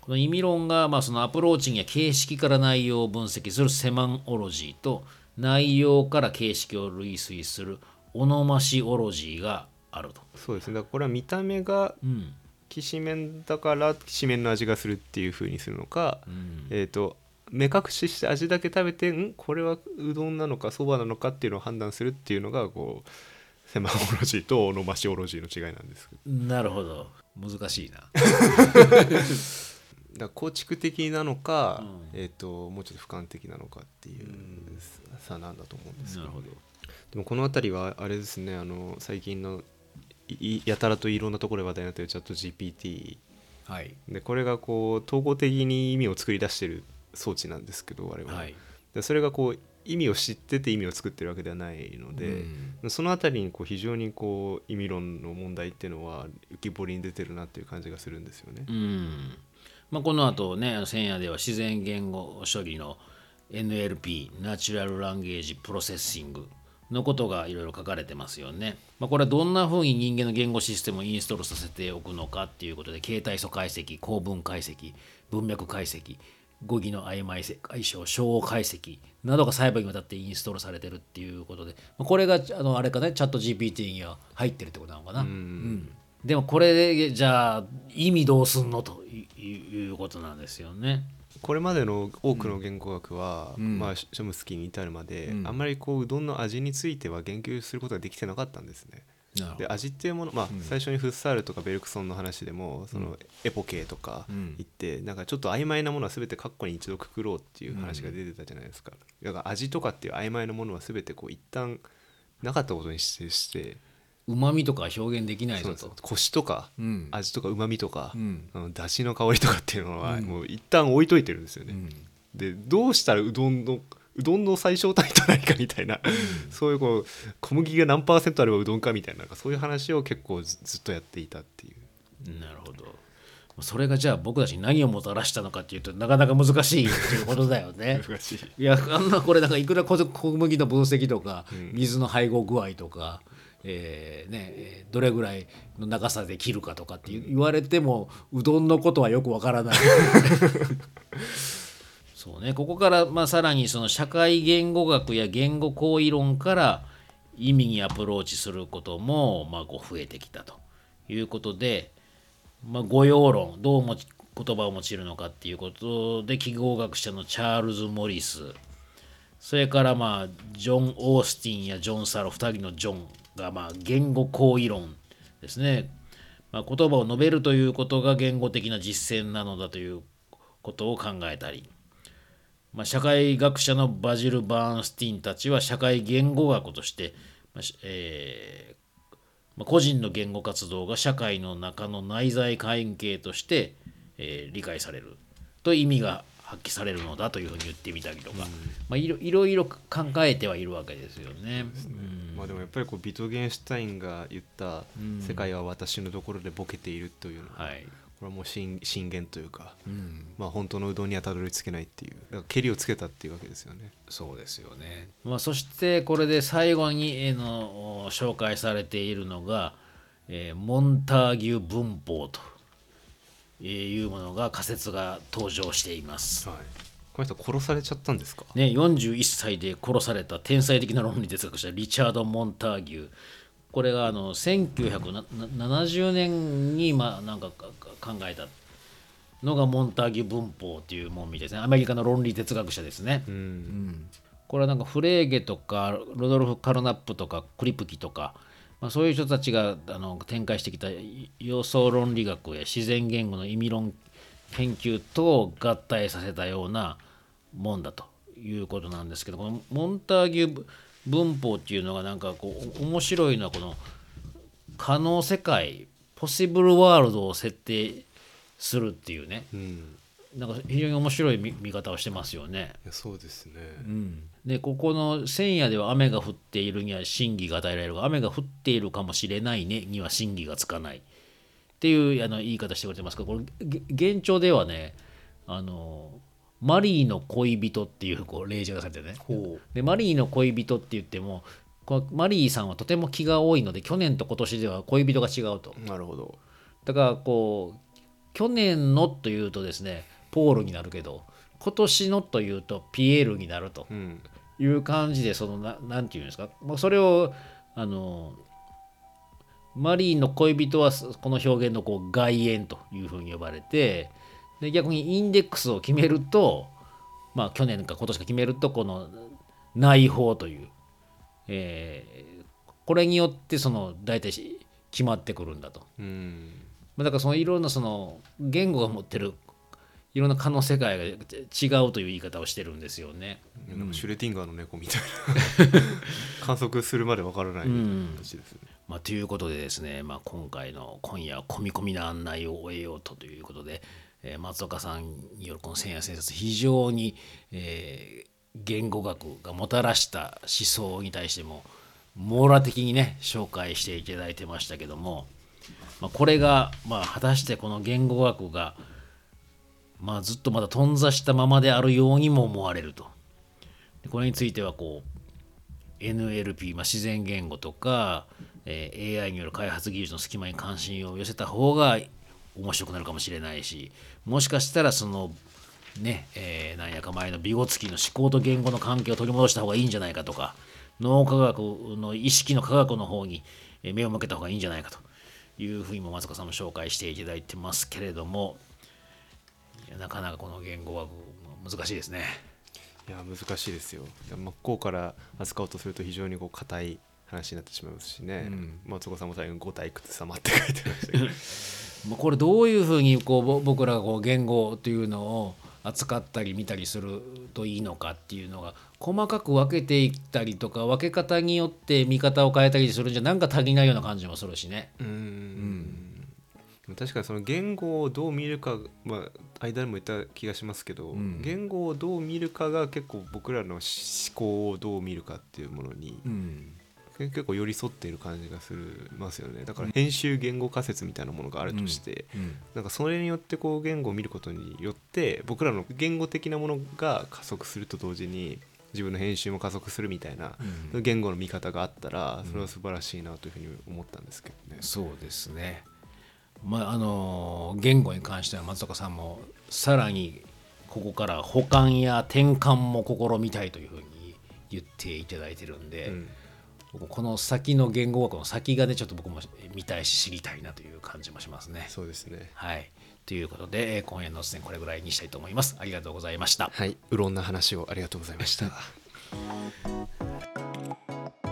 この意味論がまあそのアプローチンや形式から内容を分析するセマンオロジーと内容から形式を類推するオノマシオロジーがあると。そうですねこれは見た目がうんきしめんだからきしめんの味がするっていう風にするのか、うん。えー、と目隠しして味だけ食べてんこれはうどんなのかそばなのかっていうのを判断するっていうのがこうセマオロジーとオノマシオロジーの違いなんですなるほど。難しいな。だ構築的なのか、うん。えー、ともうちょっと俯瞰的なのかっていう差なんだと思うんですけど。なるほど。でもこの辺りはあれですねあの最近のいやたらといろんなところで話題になってるチャット GPT はい。でこれがこう統合的に意味を作り出してる装置なんですけど我々は、はい。でそれがこう意味を知ってて意味を作ってるわけではないので、そのあたりにこう非常にこう意味論の問題っていうのは浮き彫りに出てるなっていう感じがするんですよね。うんまあ、この後ね、千夜では自然言語処理の NLP、 natural language processing のことがいろいろ書かれてますよね。まあ、これはどんなふうに人間の言語システムをインストールさせておくのかっていうことで、形態素解析、構文解析、文脈解析、語義の曖昧性解消、照応解析などが細部にわたってインストールされてるっていうことで、まあこれがあのあれかね、 ChatGPT には入ってるってことなのかな。うんでもこれでじゃあ意味どうすんの？ということなんですよね。これまでの多くの言語学は、まあ、ショムスキーに至るまで、あんまりこううどんの味については言及することができてなかったんですね。で味っていうもの、まあ最初にフッサールとかベルクソンの話でもそのエポケーとかん言って、なんかちょっと曖昧なものは全てカッコに一度くくろうっていう話が出てたじゃないですか、だから味とかっていう曖昧なものは全てこう一旦なかったことにしてしてうまみとか表現できないぞと。コシとか、うん。味とかうまみとか、うん。あの出汁の香りとかっていうのはもう一旦置いといてるんですよね、でどうしたらうどんのうどんの最小単位とないかみたいな、そういうこう小麦が何パーセントあればうどんかみたいなそういう話を結構ずずっとやっていたっていう。なるほど。それがじゃあ僕たちに何をもたらしたのかっていうとなかなか難しいっていうことだよね。難しい。いやあんなこれなんかいくら小小麦の分析とか、水の配合具合とか、えーねえーどれぐらいの長さで切るかとかって言言われてもうどんのことはよくわからない。そうねここからまあさらにその社会言語学や言語行為論から意味にアプローチすることもまあこう増えてきたということで、まあ、語用論どうも言葉を用いるのかっていうことで記号学者のチャールズ・モリスそれからまあジョン・オースティンやジョン・サロ2人のジョンがまあ言語行為論ですね、まあ、言葉を述べるということが言語的な実践なのだということを考えたり、まあ、社会学者のバジル・バーンスティンたちは社会言語学として、まあえーま個人の言語活動が社会の中の内在関係として、えー理解されると意味が発揮されるのだというふうに言ってみたりとか、まあ、いろいろいろ考えてはいるわけですよね。まあでもやっぱりこうビトゲンシュタインが言ったん「世界は私のところでボケている」というのは、はい。これはもう進進言というか、うん、まあ本当のうどんにはたどり着けないっていうけりをつけたっていうわけですよね。そうですよね。まあ、そしてこれで最後に、えーのお紹介されているのが、えーモンターギュ文法とえーいうものが仮説が登場しています。はい、この人殺されちゃったんですか？ね、41歳で殺された天才的な論理哲学者リチャード・モンターギュこれがあの1970年にまあなんかか考えたのがモンターギュ文法っていうもんみたいですね。アメリカの論理哲学者ですね。うん。これはなんかフレーゲとかロドルフ・カルナップとかクリプキとか、まあ、そういう人たちがあの展開してきた様相論理学や自然言語の意味論研究とを合体させたようなもんだということなんですけどこのモンターギュ文法っていうのがなんかこう面白いのはこの可能世界ポシブルワールドを設定するっていうねうんなんか非常に面白い見見方をしてますよね。そうですね。でここの千夜では雨が降っているには真偽が与えられる。が雨が降っているかもしれないね。には真偽がつかない。っていうあの言い方してくれてます。けどこれげ現状ではねあのマリーの恋人っていうこう例示がされてね。ほでマリーの恋人って言ってもマリーさんはとても気が多いので去年と今年では恋人が違うと。うなるほど。だからこう去年のというとですねポールになるけど今年のというとピエールになると。うんいう感じでそのななんていうんですか、まあ、それをあのマリーの恋人はそこの表現のこう外縁というふうに呼ばれてで逆にインデックスを決めるとまあ去年か今年か決めるとこの内包という、えーこれによってその大体し決まってくるんだと。うんまあだからそのいろんなその言語が持ってるいろんな可能世界が違うという言い方をしてるんですよね。なんかシュレティンガーの猫みたいな 観測するまでわからないん形ですね。まあ、ということでですね、まあ、今回の今夜は込み込みな案内を終えようとということで、えー松岡さんによるこの千夜千冊非常に、えー言語学がもたらした思想に対しても網羅的にね紹介していただいてましたけども、まあ、これが、まあ、果たしてこの言語学が、まあ、ずっとまだ頓挫したままであるようにも思われると。でこれについてはこう NLP、まあ、自然言語とか、えー AI による開発技術の隙間に関心を寄せた方が面白くなるかもしれないしもしかしたらそのね、えーなんやか前のビゴツキの思考と言語の関係を取り戻した方がいいんじゃないかとか脳科学の意識の科学の方に目を向けた方がいいんじゃないかというふうにも松岡さんも紹介していただいてますけれどもなかなかこの言語学難しいですね。いや難しいですよ。真っ向から扱おうとすると非常にこう硬い話になってしまいますしね。うん松岡さんも最後に「五体靴様」って書いてましたけど もうこれどういうふうにこうぼ僕らがこう言語というのを扱ったり見たりするといいのかっていうのが細かく分けていったりとか分け方によって見方を変えたりするんじゃなんか足りないような感じもするしね。うーん確かにその言語をどう見るか、まあ、間でも言った気がしますけど、ん。言語をどう見るかが結構僕らの思考をどう見るかっていうものに結構寄り添っている感じがするますよね。だから編集言語仮説みたいなものがあるとして、なんかそれによってこう言語を見ることによって僕らの言語的なものが加速すると同時に自分の編集も加速するみたいな言語の見方があったらそれは素晴らしいなというふうに思ったんですけどね。そうですね。まああの言語に関しては松岡さんもさらにここから補完や転換も試みたいというふうに言っていただいてるんで、うん僕この先の言語学の先がねちょっと僕も見たいし知りたいなという感じもしますね。そうですね。はい。ということで、えー今夜の出演これぐらいにしたいと思います。ありがとうございました。はい、うろんな話をありがとうございました。